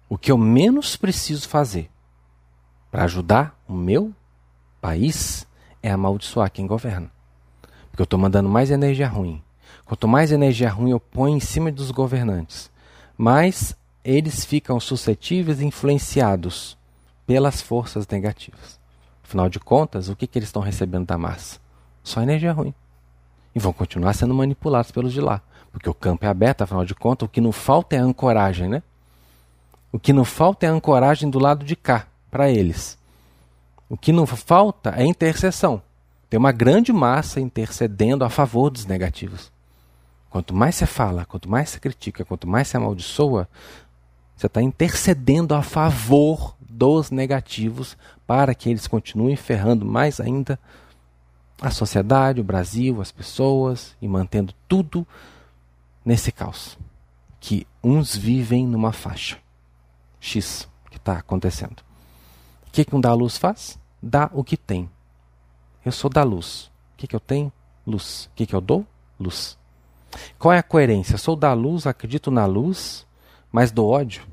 o que eu menos preciso fazer para ajudar o meu país é amaldiçoar quem governa. Porque eu estou mandando mais energia ruim. Quanto mais energia ruim eu ponho em cima dos governantes, mais eles ficam suscetíveis e influenciados pelas forças negativas. Afinal de contas, o que, que eles estão recebendo da massa? Só energia ruim. E vão continuar sendo manipulados pelos de lá. Porque o campo é aberto, afinal de contas, o que não falta é ancoragem, né? O que não falta é ancoragem do lado de cá para eles. O que não falta é intercessão. Tem uma grande massa intercedendo a favor dos negativos. Quanto mais você fala, quanto mais você critica, quanto mais você amaldiçoa, você está intercedendo a favor dos negativos para que eles continuem ferrando mais ainda a sociedade, o Brasil, as pessoas e mantendo tudo nesse caos. Que uns vivem numa faixa X que está acontecendo. O que, que um da luz faz? Dá o que tem. Eu sou da luz. O que, que eu tenho? Luz. O que, que eu dou? Luz. Qual é a coerência? Sou da luz, acredito na luz, mas do ódio?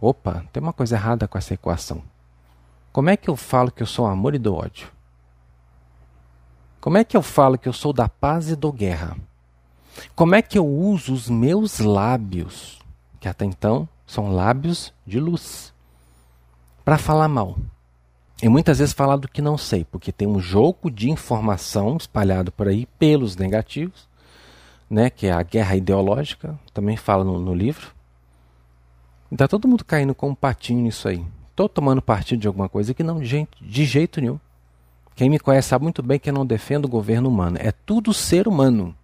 Opa, tem uma coisa errada com essa equação. Como é que eu falo que eu sou amor e do ódio? Como é que eu falo que eu sou da paz e do guerra? Como é que eu uso os meus lábios, que até então são lábios de luz, para falar mal? E muitas vezes falar do que não sei, porque tem um jogo de informação espalhado por aí pelos negativos, né, que é a guerra ideológica, também fala no, no livro. E tá todo mundo caindo com um patinho nisso aí. Estou tomando partido de alguma coisa que não, de jeito nenhum. Quem me conhece sabe muito bem que eu não defendo o governo humano. É tudo ser humano.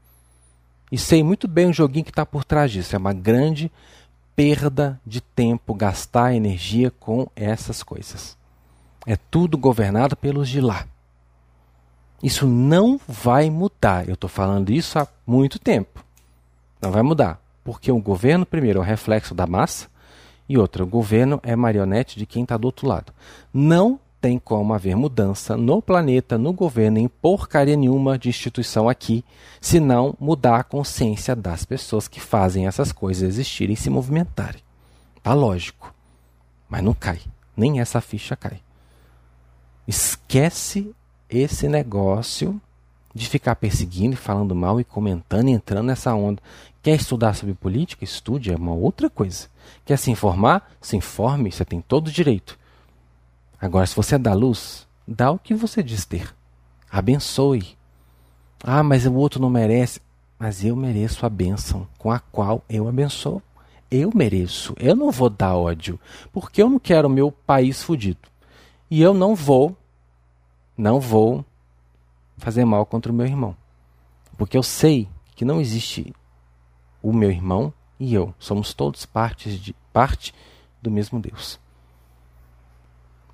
E sei muito bem o joguinho que está por trás disso. É uma grande perda de tempo gastar energia com essas coisas. É tudo governado pelos de lá. Isso não vai mudar. Eu estou falando isso há muito tempo. Não vai mudar. Porque o governo, primeiro, é um reflexo da massa. E outra, o governo é marionete de quem está do outro lado. Não tem como haver mudança no planeta, no governo, em porcaria nenhuma de instituição aqui, se não mudar a consciência das pessoas que fazem essas coisas existirem e se movimentarem. Tá lógico. Mas não cai. Nem essa ficha cai. Esquece esse negócio de ficar perseguindo falando mal e comentando e entrando nessa onda. Quer estudar sobre política? Estude, é uma outra coisa. Quer se informar? Se informe, você tem todo o direito. Agora, se você é da luz, dá o que você diz ter. Abençoe. Ah, mas o outro não merece. Mas eu mereço a bênção com a qual eu abençoo. Eu mereço. Eu não vou dar ódio, porque eu não quero o meu país fudido. E eu não vou, não vou fazer mal contra o meu irmão. Porque eu sei que não existe o meu irmão e eu. Somos todos partes de, parte do mesmo Deus.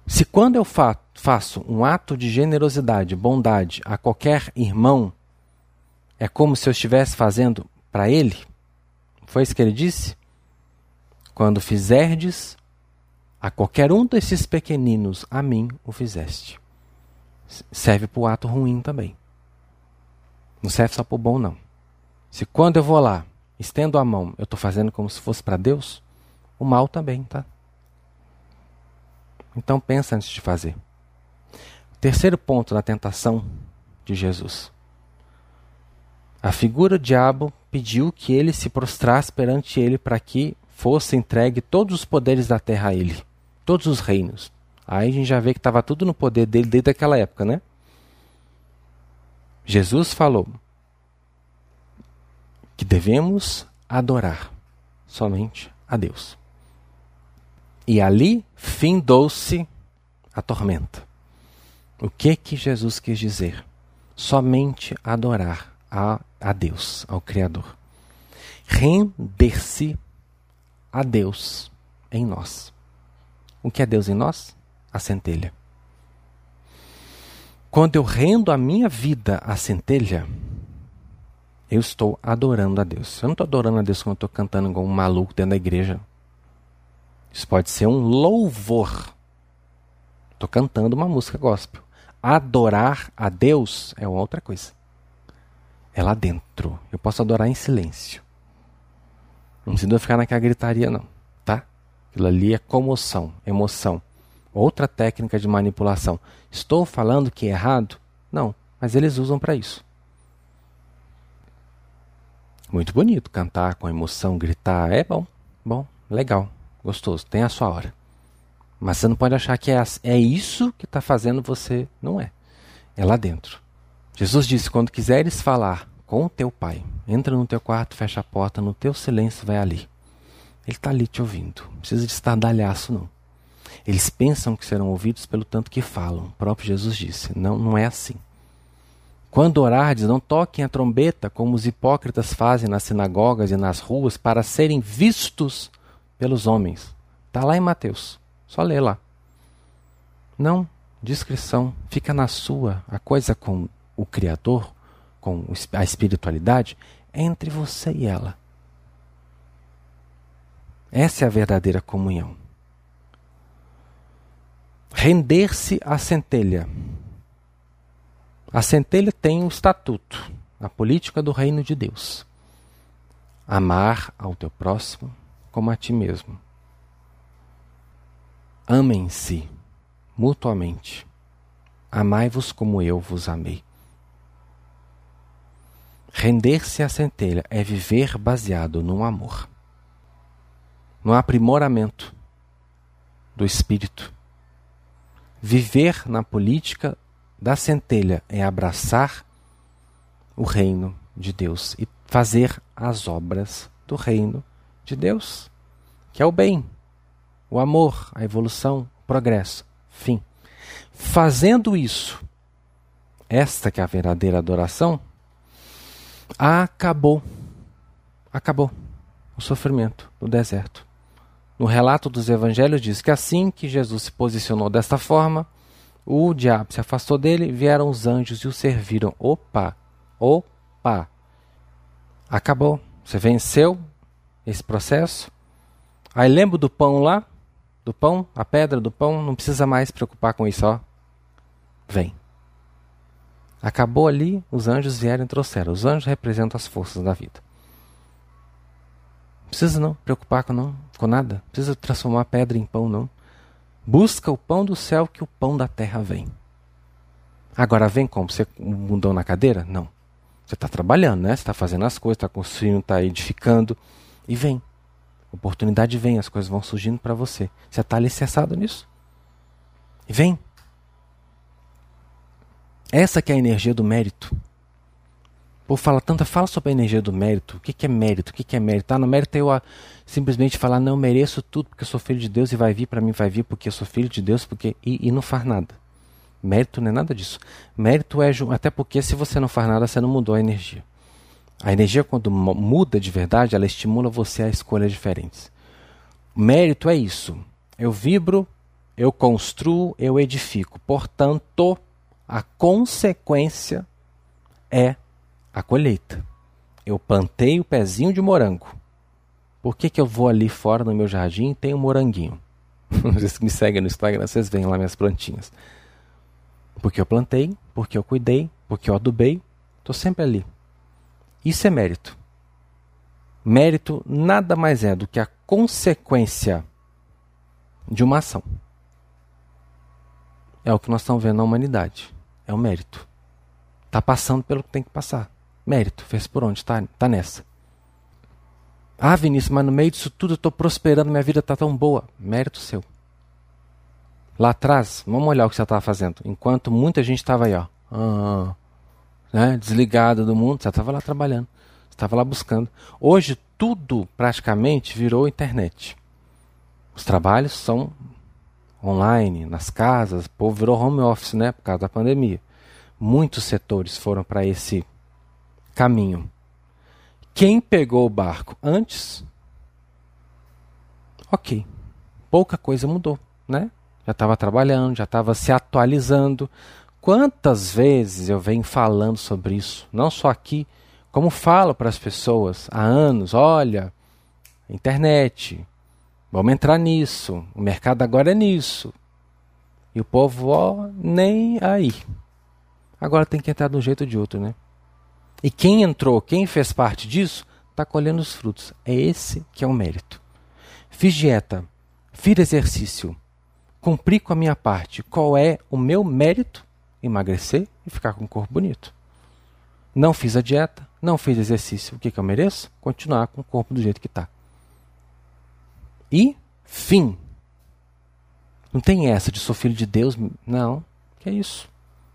Se quando eu fa faço um ato de generosidade, bondade a qualquer irmão, é como se eu estivesse fazendo para ele, foi isso que ele disse? Quando fizerdes a qualquer um desses pequeninos, a mim o fizeste. Serve para o ato ruim também. Não serve só para o bom, não. Se quando eu vou lá, estendo a mão, eu estou fazendo como se fosse para Deus, o mal também, tá? Então pensa antes de fazer. Terceiro ponto na tentação de Jesus. A figura do diabo pediu que ele se prostrasse perante ele para que fosse entregue todos os poderes da terra a ele, todos os reinos. Aí a gente já vê que estava tudo no poder dele desde aquela época, né? Jesus falou que devemos adorar somente a Deus. E ali findou-se a tormenta. O que que Jesus quis dizer? Somente adorar a, a Deus, ao Criador. Render-se a Deus em nós. O que é Deus em nós? A centelha. Quando eu rendo a minha vida à centelha, eu estou adorando a Deus. Eu não estou adorando a Deus quando eu estou cantando igual um maluco dentro da igreja. Isso pode ser um louvor. Estou cantando uma música gospel. Adorar a Deus é outra coisa. É lá dentro. Eu posso adorar em silêncio. Não precisa ficar naquela gritaria, não. Tá? Aquilo ali é comoção, emoção. Outra técnica de manipulação. Estou falando que é errado? Não, mas eles usam para isso. Muito bonito cantar com emoção, gritar. É bom, bom, legal gostoso, tem a sua hora. Mas você não pode achar que é, é isso que está fazendo você. Não é. É lá dentro. Jesus disse: quando quiseres falar com o teu pai, entra no teu quarto, fecha a porta, no teu silêncio vai ali. Ele está ali te ouvindo. Não precisa de estardalhaço, não. Eles pensam que serão ouvidos pelo tanto que falam. O próprio Jesus disse: não, não é assim. Quando orardes, não toquem a trombeta como os hipócritas fazem nas sinagogas e nas ruas para serem vistos pelos homens. Está lá em Mateus. Só lê lá. Não, discrição. Fica na sua. A coisa com o Criador, com a espiritualidade, é entre você e ela. Essa é a verdadeira comunhão. Render-se à centelha. A centelha tem um estatuto, a política do reino de Deus. Amar ao teu próximo como a ti mesmo. Amem-se mutuamente. Amai-vos como eu vos amei. Render-se à centelha é viver baseado no amor, no aprimoramento do espírito. Viver na política da centelha é abraçar o reino de Deus e fazer as obras do reino de Deus, que é o bem, o amor, a evolução, o progresso. Fim. Fazendo isso, esta que é a verdadeira adoração, acabou. Acabou o sofrimento no deserto. No relato dos evangelhos diz que assim que Jesus se posicionou desta forma, o diabo se afastou dele, vieram os anjos e o serviram. Opa! Opa! Acabou. Você venceu esse processo. Aí lembra do pão lá? Do pão, a pedra do pão, não precisa mais preocupar com isso, ó. Vem. Acabou ali, os anjos vieram e trouxeram. Os anjos representam as forças da vida. Não precisa não preocupar com, não, com nada. Precisa transformar pedra em pão, não. Busca o pão do céu que o pão da terra vem. Agora vem como? Você mudou na cadeira? Não. Você está trabalhando, né? Você está fazendo as coisas, está construindo, está edificando. E vem. Oportunidade vem, as coisas vão surgindo para você. Você está alicerçado nisso. E vem. Essa que é a energia do mérito. Por fala tanta, fala sobre a energia do mérito. O que, que é mérito? O que, que é mérito? Ah, no mérito eu a, simplesmente falar, não, eu mereço tudo porque eu sou filho de Deus e vai vir para mim, vai vir porque eu sou filho de Deus porque e, e não faz nada. Mérito não é nada disso. Mérito é até porque se você não faz nada, você não mudou a energia. A energia quando muda de verdade, ela estimula você a escolhas diferentes. Mérito é isso. Eu vibro, eu construo, eu edifico. Portanto, a consequência é a colheita. Eu plantei o pezinho de morango. Por que, que eu vou ali fora no meu jardim e tenho um moranguinho? Vocês me seguem no Instagram, vocês veem lá minhas plantinhas. Porque eu plantei, porque eu cuidei, porque eu adubei, estou sempre ali. Isso é mérito. Mérito nada mais é do que a consequência de uma ação. É o que nós estamos vendo na humanidade é o mérito. Está passando pelo que tem que passar. Mérito, fez por onde? Está tá nessa. Ah, Vinícius, mas no meio disso tudo eu estou prosperando, minha vida está tão boa. Mérito seu. Lá atrás, vamos olhar o que você estava fazendo. Enquanto muita gente estava aí, ó, ah, né, desligada do mundo, você estava lá trabalhando, estava lá buscando. Hoje, tudo praticamente virou internet. Os trabalhos são online, nas casas, o povo virou home office, né, por causa da pandemia. Muitos setores foram para esse caminho. Quem pegou o barco antes? Ok, pouca coisa mudou, né? Já estava trabalhando, já estava se atualizando. Quantas vezes eu venho falando sobre isso, não só aqui, como falo para as pessoas há anos: olha, internet, Vamos entrar nisso. O mercado agora é nisso. E o povo, ó, nem aí. Agora tem que entrar de um jeito ou de outro, né? E quem entrou, quem fez parte disso, está colhendo os frutos. É esse que é o mérito. Fiz dieta, fiz exercício, cumpri com a minha parte. Qual é o meu mérito? Emagrecer e ficar com um corpo bonito. Não fiz a dieta, não fiz exercício. O que, que eu mereço? Continuar com o corpo do jeito que está e fim. Não tem essa de sou filho de Deus. Não, que é isso.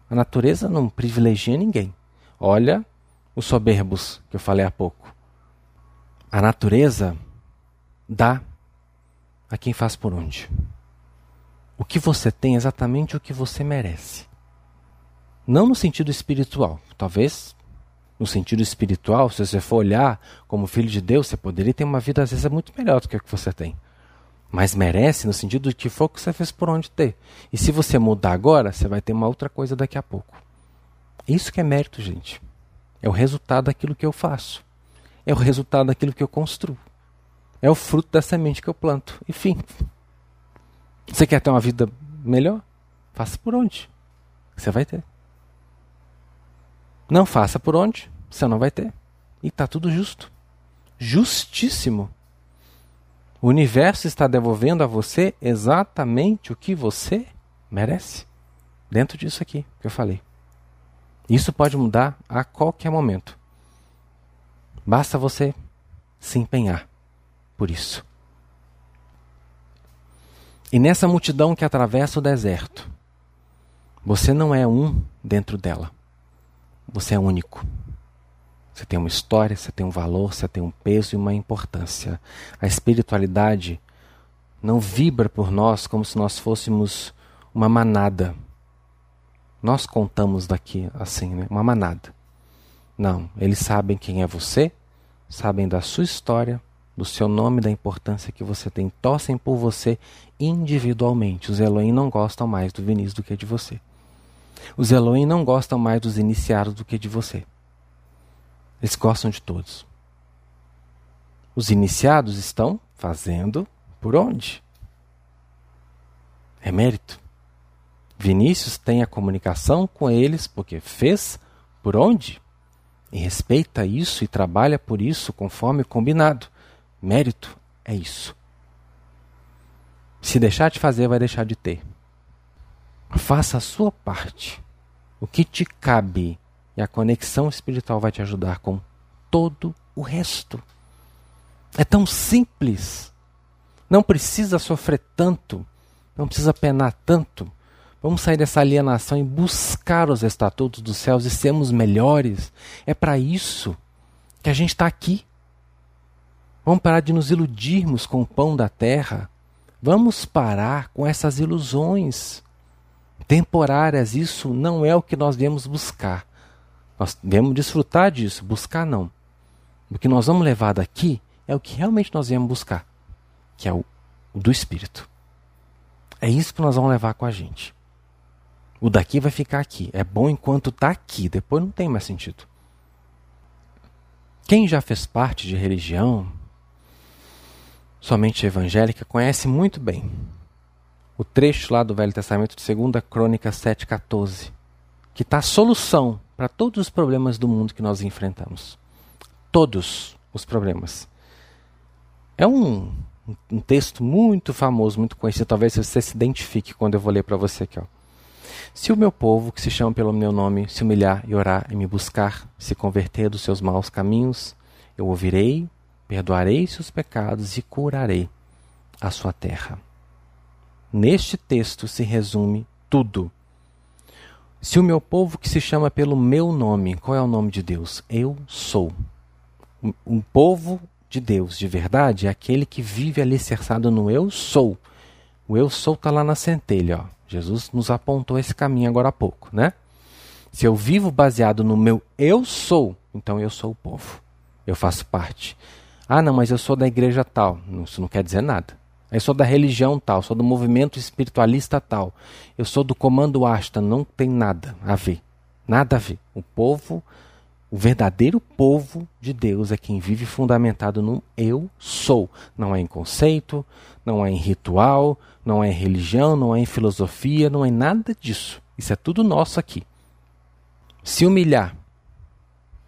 A natureza não privilegia ninguém. Olha os soberbos que eu falei há pouco. A natureza dá a quem faz por onde. O que você tem é exatamente o que você merece. Não no sentido espiritual. Talvez no sentido espiritual, se você for olhar como filho de Deus, você poderia ter uma vida às vezes muito melhor do que a que você tem. Mas merece no sentido de que foi o que você fez por onde ter. E se você mudar agora, você vai ter uma outra coisa daqui a pouco. Isso que é mérito, gente. É o resultado daquilo que eu faço. É o resultado daquilo que eu construo. É o fruto da semente que eu planto. Enfim. Você quer ter uma vida melhor? Faça por onde. Você vai ter. Não faça por onde, você não vai ter. E está tudo justo. Justíssimo. O universo está devolvendo a você exatamente o que você merece. Dentro disso aqui que eu falei. Isso pode mudar a qualquer momento. Basta você se empenhar por isso. E nessa multidão que atravessa o deserto, você não é um dentro dela. Você é único. Você tem uma história, você tem um valor, você tem um peso e uma importância. A espiritualidade não vibra por nós como se nós fôssemos uma manada. Nós contamos daqui assim, né? Uma manada. Não, eles sabem quem é você, sabem da sua história, do seu nome, da importância que você tem, torcem por você individualmente. Os Elohim não gostam mais do Vinícius do que de você. Os Elohim não gostam mais dos iniciados do que de você. Eles gostam de todos. Os iniciados estão fazendo por onde? É mérito. Vinícius tem a comunicação com eles porque fez por onde? E respeita isso e trabalha por isso conforme combinado. Mérito é isso. Se deixar de fazer, vai deixar de ter. Faça a sua parte. O que te cabe e a conexão espiritual vai te ajudar com todo o resto. É tão simples. Não precisa sofrer tanto. Não precisa penar tanto. Vamos sair dessa alienação e buscar os estatutos dos céus e sermos melhores. É para isso que a gente está aqui. Vamos parar de nos iludirmos com o pão da terra. Vamos parar com essas ilusões temporárias. Isso não é o que nós viemos buscar. Nós devemos desfrutar disso, buscar não. O que nós vamos levar daqui é o que realmente nós viemos buscar, que é o do Espírito. É isso que nós vamos levar com a gente. O daqui vai ficar aqui. É bom enquanto está aqui, depois não tem mais sentido. Quem já fez parte de religião, somente evangélica, conhece muito bem o trecho lá do Velho Testamento de 2 Crônica 7,14, que está a solução para todos os problemas do mundo que nós enfrentamos. Todos os problemas. É um, um texto muito famoso, muito conhecido, talvez você se identifique quando eu vou ler para você aqui. Ó. Se o meu povo, que se chama pelo meu nome, se humilhar e orar e me buscar, se converter dos seus maus caminhos, eu ouvirei perdoarei seus pecados e curarei a sua terra. Neste texto se resume tudo. Se o meu povo que se chama pelo meu nome, qual é o nome de Deus? Eu sou. Um povo de Deus de verdade é aquele que vive alicerçado no eu sou. O eu sou está lá na centelha. Ó. Jesus nos apontou esse caminho agora há pouco, né? Se eu vivo baseado no meu eu sou, então eu sou o povo. Eu faço parte. Ah, não, mas eu sou da igreja tal. Isso não quer dizer nada. Eu sou da religião tal, sou do movimento espiritualista tal. Eu sou do comando Asta. Não tem nada a ver. Nada a ver. O povo, o verdadeiro povo de Deus é quem vive fundamentado no eu sou. Não é em conceito, não é em ritual, não é em religião, não é em filosofia, não é nada disso. Isso é tudo nosso aqui. Se humilhar.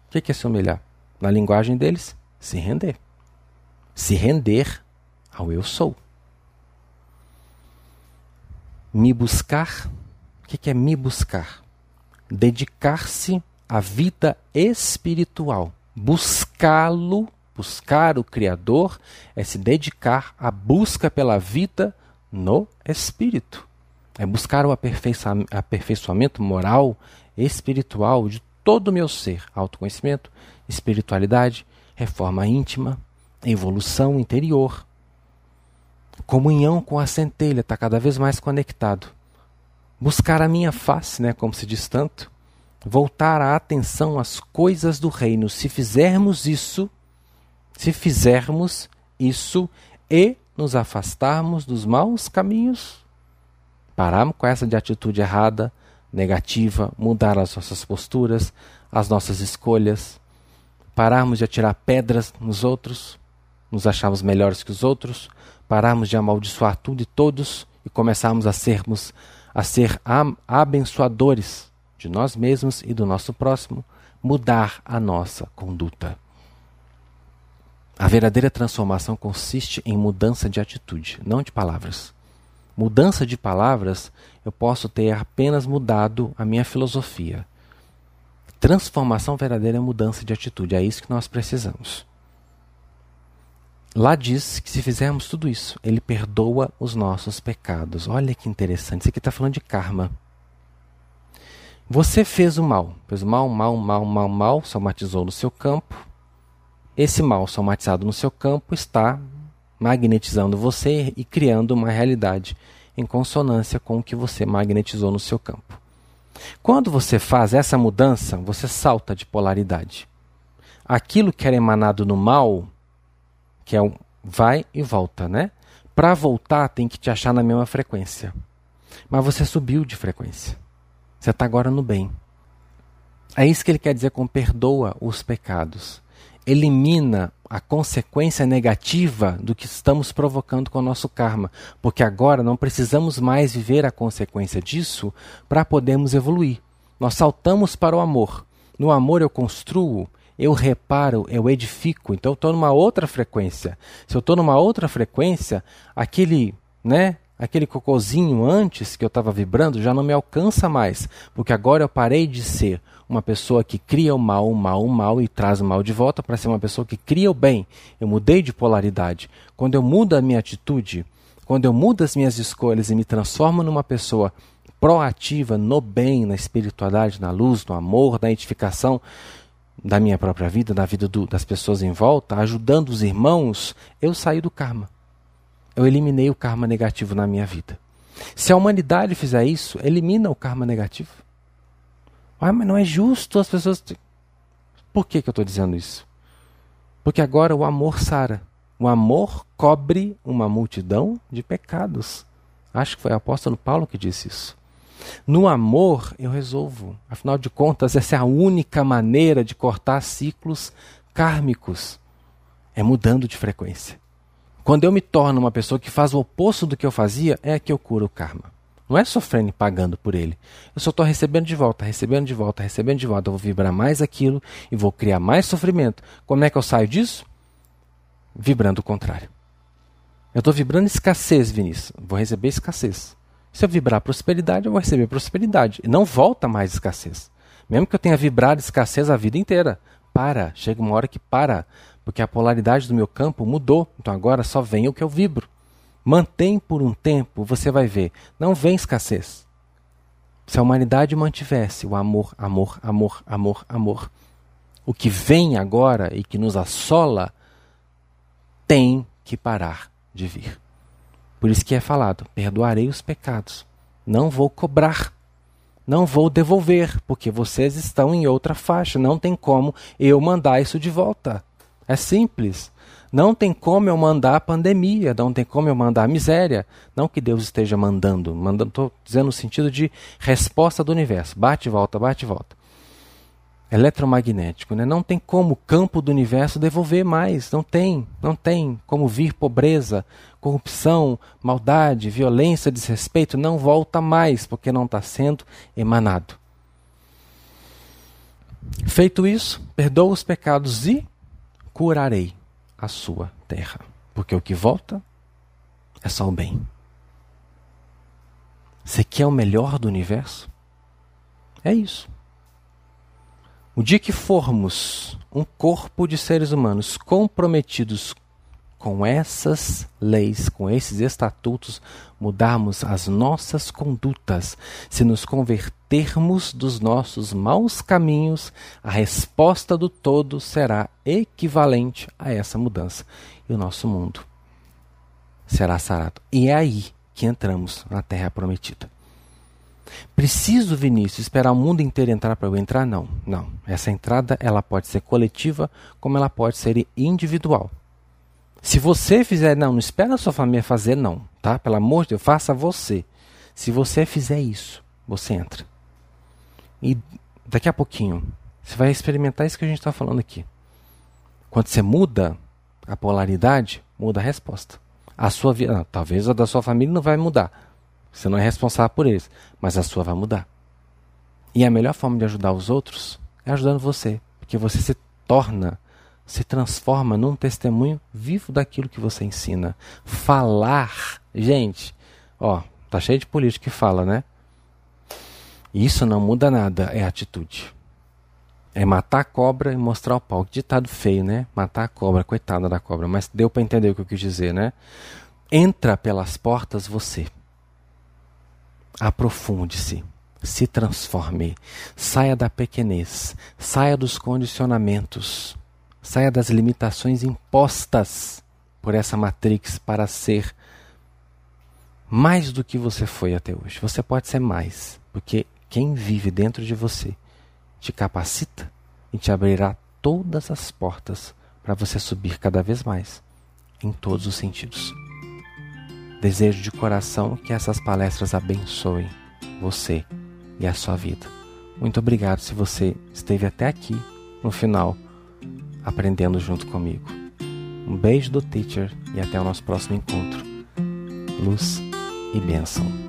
O que é se humilhar? Na linguagem deles, se render se render ao eu sou. Me buscar, o que é me buscar? Dedicar-se à vida espiritual. Buscá-lo, buscar o Criador, é se dedicar à busca pela vida no Espírito. É buscar o aperfeiçoamento moral, espiritual de todo o meu ser. Autoconhecimento, espiritualidade, reforma íntima, evolução interior, comunhão com a centelha, está cada vez mais conectado. Buscar a minha face, né, como se diz tanto, voltar a atenção às coisas do reino. Se fizermos isso, se fizermos isso e nos afastarmos dos maus caminhos, pararmos com essa de atitude errada, negativa, mudar as nossas posturas, as nossas escolhas, pararmos de atirar pedras nos outros, nos acharmos melhores que os outros, pararmos de amaldiçoar tudo e todos e começarmos a sermos a ser abençoadores de nós mesmos e do nosso próximo, mudar a nossa conduta. A verdadeira transformação consiste em mudança de atitude, não de palavras. Mudança de palavras, eu posso ter apenas mudado a minha filosofia. Transformação verdadeira é mudança de atitude. É isso que nós precisamos. Lá diz que se fizermos tudo isso, Ele perdoa os nossos pecados. Olha que interessante. Isso aqui está falando de karma. Você fez o mal, fez o mal, mal, mal, mal, mal, somatizou no seu campo. Esse mal somatizado no seu campo está magnetizando você e criando uma realidade em consonância com o que você magnetizou no seu campo. Quando você faz essa mudança, você salta de polaridade. Aquilo que era emanado no mal, que é um vai e volta, né? Para voltar, tem que te achar na mesma frequência. Mas você subiu de frequência. Você está agora no bem. É isso que ele quer dizer com perdoa os pecados. Elimina a consequência negativa do que estamos provocando com o nosso karma. Porque agora não precisamos mais viver a consequência disso para podermos evoluir. Nós saltamos para o amor. No amor eu construo, eu reparo, eu edifico. Então eu estou numa outra frequência. Se eu estou numa outra frequência, aquele, né, aquele cocôzinho antes que eu estava vibrando já não me alcança mais, porque agora eu parei de ser uma pessoa que cria o mal, o mal, o mal e traz o mal de volta para ser uma pessoa que cria o bem. Eu mudei de polaridade. Quando eu mudo a minha atitude, quando eu mudo as minhas escolhas e me transformo numa pessoa proativa no bem, na espiritualidade, na luz, no amor, na edificação da minha própria vida, da vida do, das pessoas em volta, ajudando os irmãos, eu saio do karma eu eliminei o karma negativo na minha vida. Se a humanidade fizer isso, elimina o karma negativo. Ah, mas não é justo as pessoas. Por que, que eu estou dizendo isso? Porque agora o amor sara. O amor cobre uma multidão de pecados. Acho que foi o apóstolo Paulo que disse isso. No amor eu resolvo. Afinal de contas, essa é a única maneira de cortar ciclos kármicos. É mudando de frequência. Quando eu me torno uma pessoa que faz o oposto do que eu fazia, é que eu curo o karma. Não é sofrendo e pagando por ele. Eu só estou recebendo de volta, recebendo de volta, recebendo de volta. Eu vou vibrar mais aquilo e vou criar mais sofrimento. Como é que eu saio disso? Vibrando o contrário. Eu estou vibrando escassez, Vinícius. Vou receber escassez. Se eu vibrar prosperidade, eu vou receber prosperidade. E não volta mais escassez. Mesmo que eu tenha vibrado escassez a vida inteira. Para. Chega uma hora que para porque a polaridade do meu campo mudou, então agora só vem o que eu vibro. Mantém por um tempo, você vai ver, não vem escassez. Se a humanidade mantivesse o amor, amor, amor, amor, amor, o que vem agora e que nos assola tem que parar de vir. Por isso que é falado: perdoarei os pecados, não vou cobrar, não vou devolver, porque vocês estão em outra faixa, não tem como eu mandar isso de volta. É simples. Não tem como eu mandar a pandemia, não tem como eu mandar a miséria. Não que Deus esteja mandando, mandando, estou dizendo no sentido de resposta do universo. Bate e volta, bate e volta. Eletromagnético, né? Não tem como o campo do universo devolver mais. Não tem, não tem como vir pobreza, corrupção, maldade, violência, desrespeito. Não volta mais, porque não está sendo emanado. Feito isso, perdoa os pecados e curarei a sua terra. Porque o que volta é só o bem. Você quer o melhor do universo? É isso. O dia que formos um corpo de seres humanos comprometidos com essas leis, com esses estatutos, mudarmos as nossas condutas, se nos convertermos dos nossos maus caminhos, a resposta do todo será equivalente a essa mudança. E o nosso mundo será sarado. E é aí que entramos na Terra Prometida. Preciso, Vinícius, esperar o mundo inteiro entrar para eu entrar? Não, não. Essa entrada ela pode ser coletiva, como ela pode ser individual. Se você fizer, não, não espera a sua família fazer, não, tá? Pelo amor de Deus, faça você. Se você fizer isso, você entra. E daqui a pouquinho, você vai experimentar isso que a gente está falando aqui. Quando você muda a polaridade, muda a resposta. A sua vida, talvez a da sua família não vai mudar. Você não é responsável por eles, mas a sua vai mudar. E a melhor forma de ajudar os outros é ajudando você, porque você se torna se transforma num testemunho vivo daquilo que você ensina. Falar, gente, ó, tá cheio de político que fala, né? Isso não muda nada, é atitude. É matar a cobra e mostrar o pau. Ditado feio, né? Matar a cobra, coitada da cobra. Mas deu para entender o que eu quis dizer, né? Entra pelas portas você. Aprofunde-se. Se transforme. Saia da pequenez. Saia dos condicionamentos. Saia das limitações impostas por essa matrix para ser mais do que você foi até hoje. Você pode ser mais, porque quem vive dentro de você te capacita e te abrirá todas as portas para você subir cada vez mais, em todos os sentidos. Desejo de coração que essas palestras abençoem você e a sua vida. Muito obrigado se você esteve até aqui no final aprendendo junto comigo. Um beijo do teacher e até o nosso próximo encontro. Luz e bênção.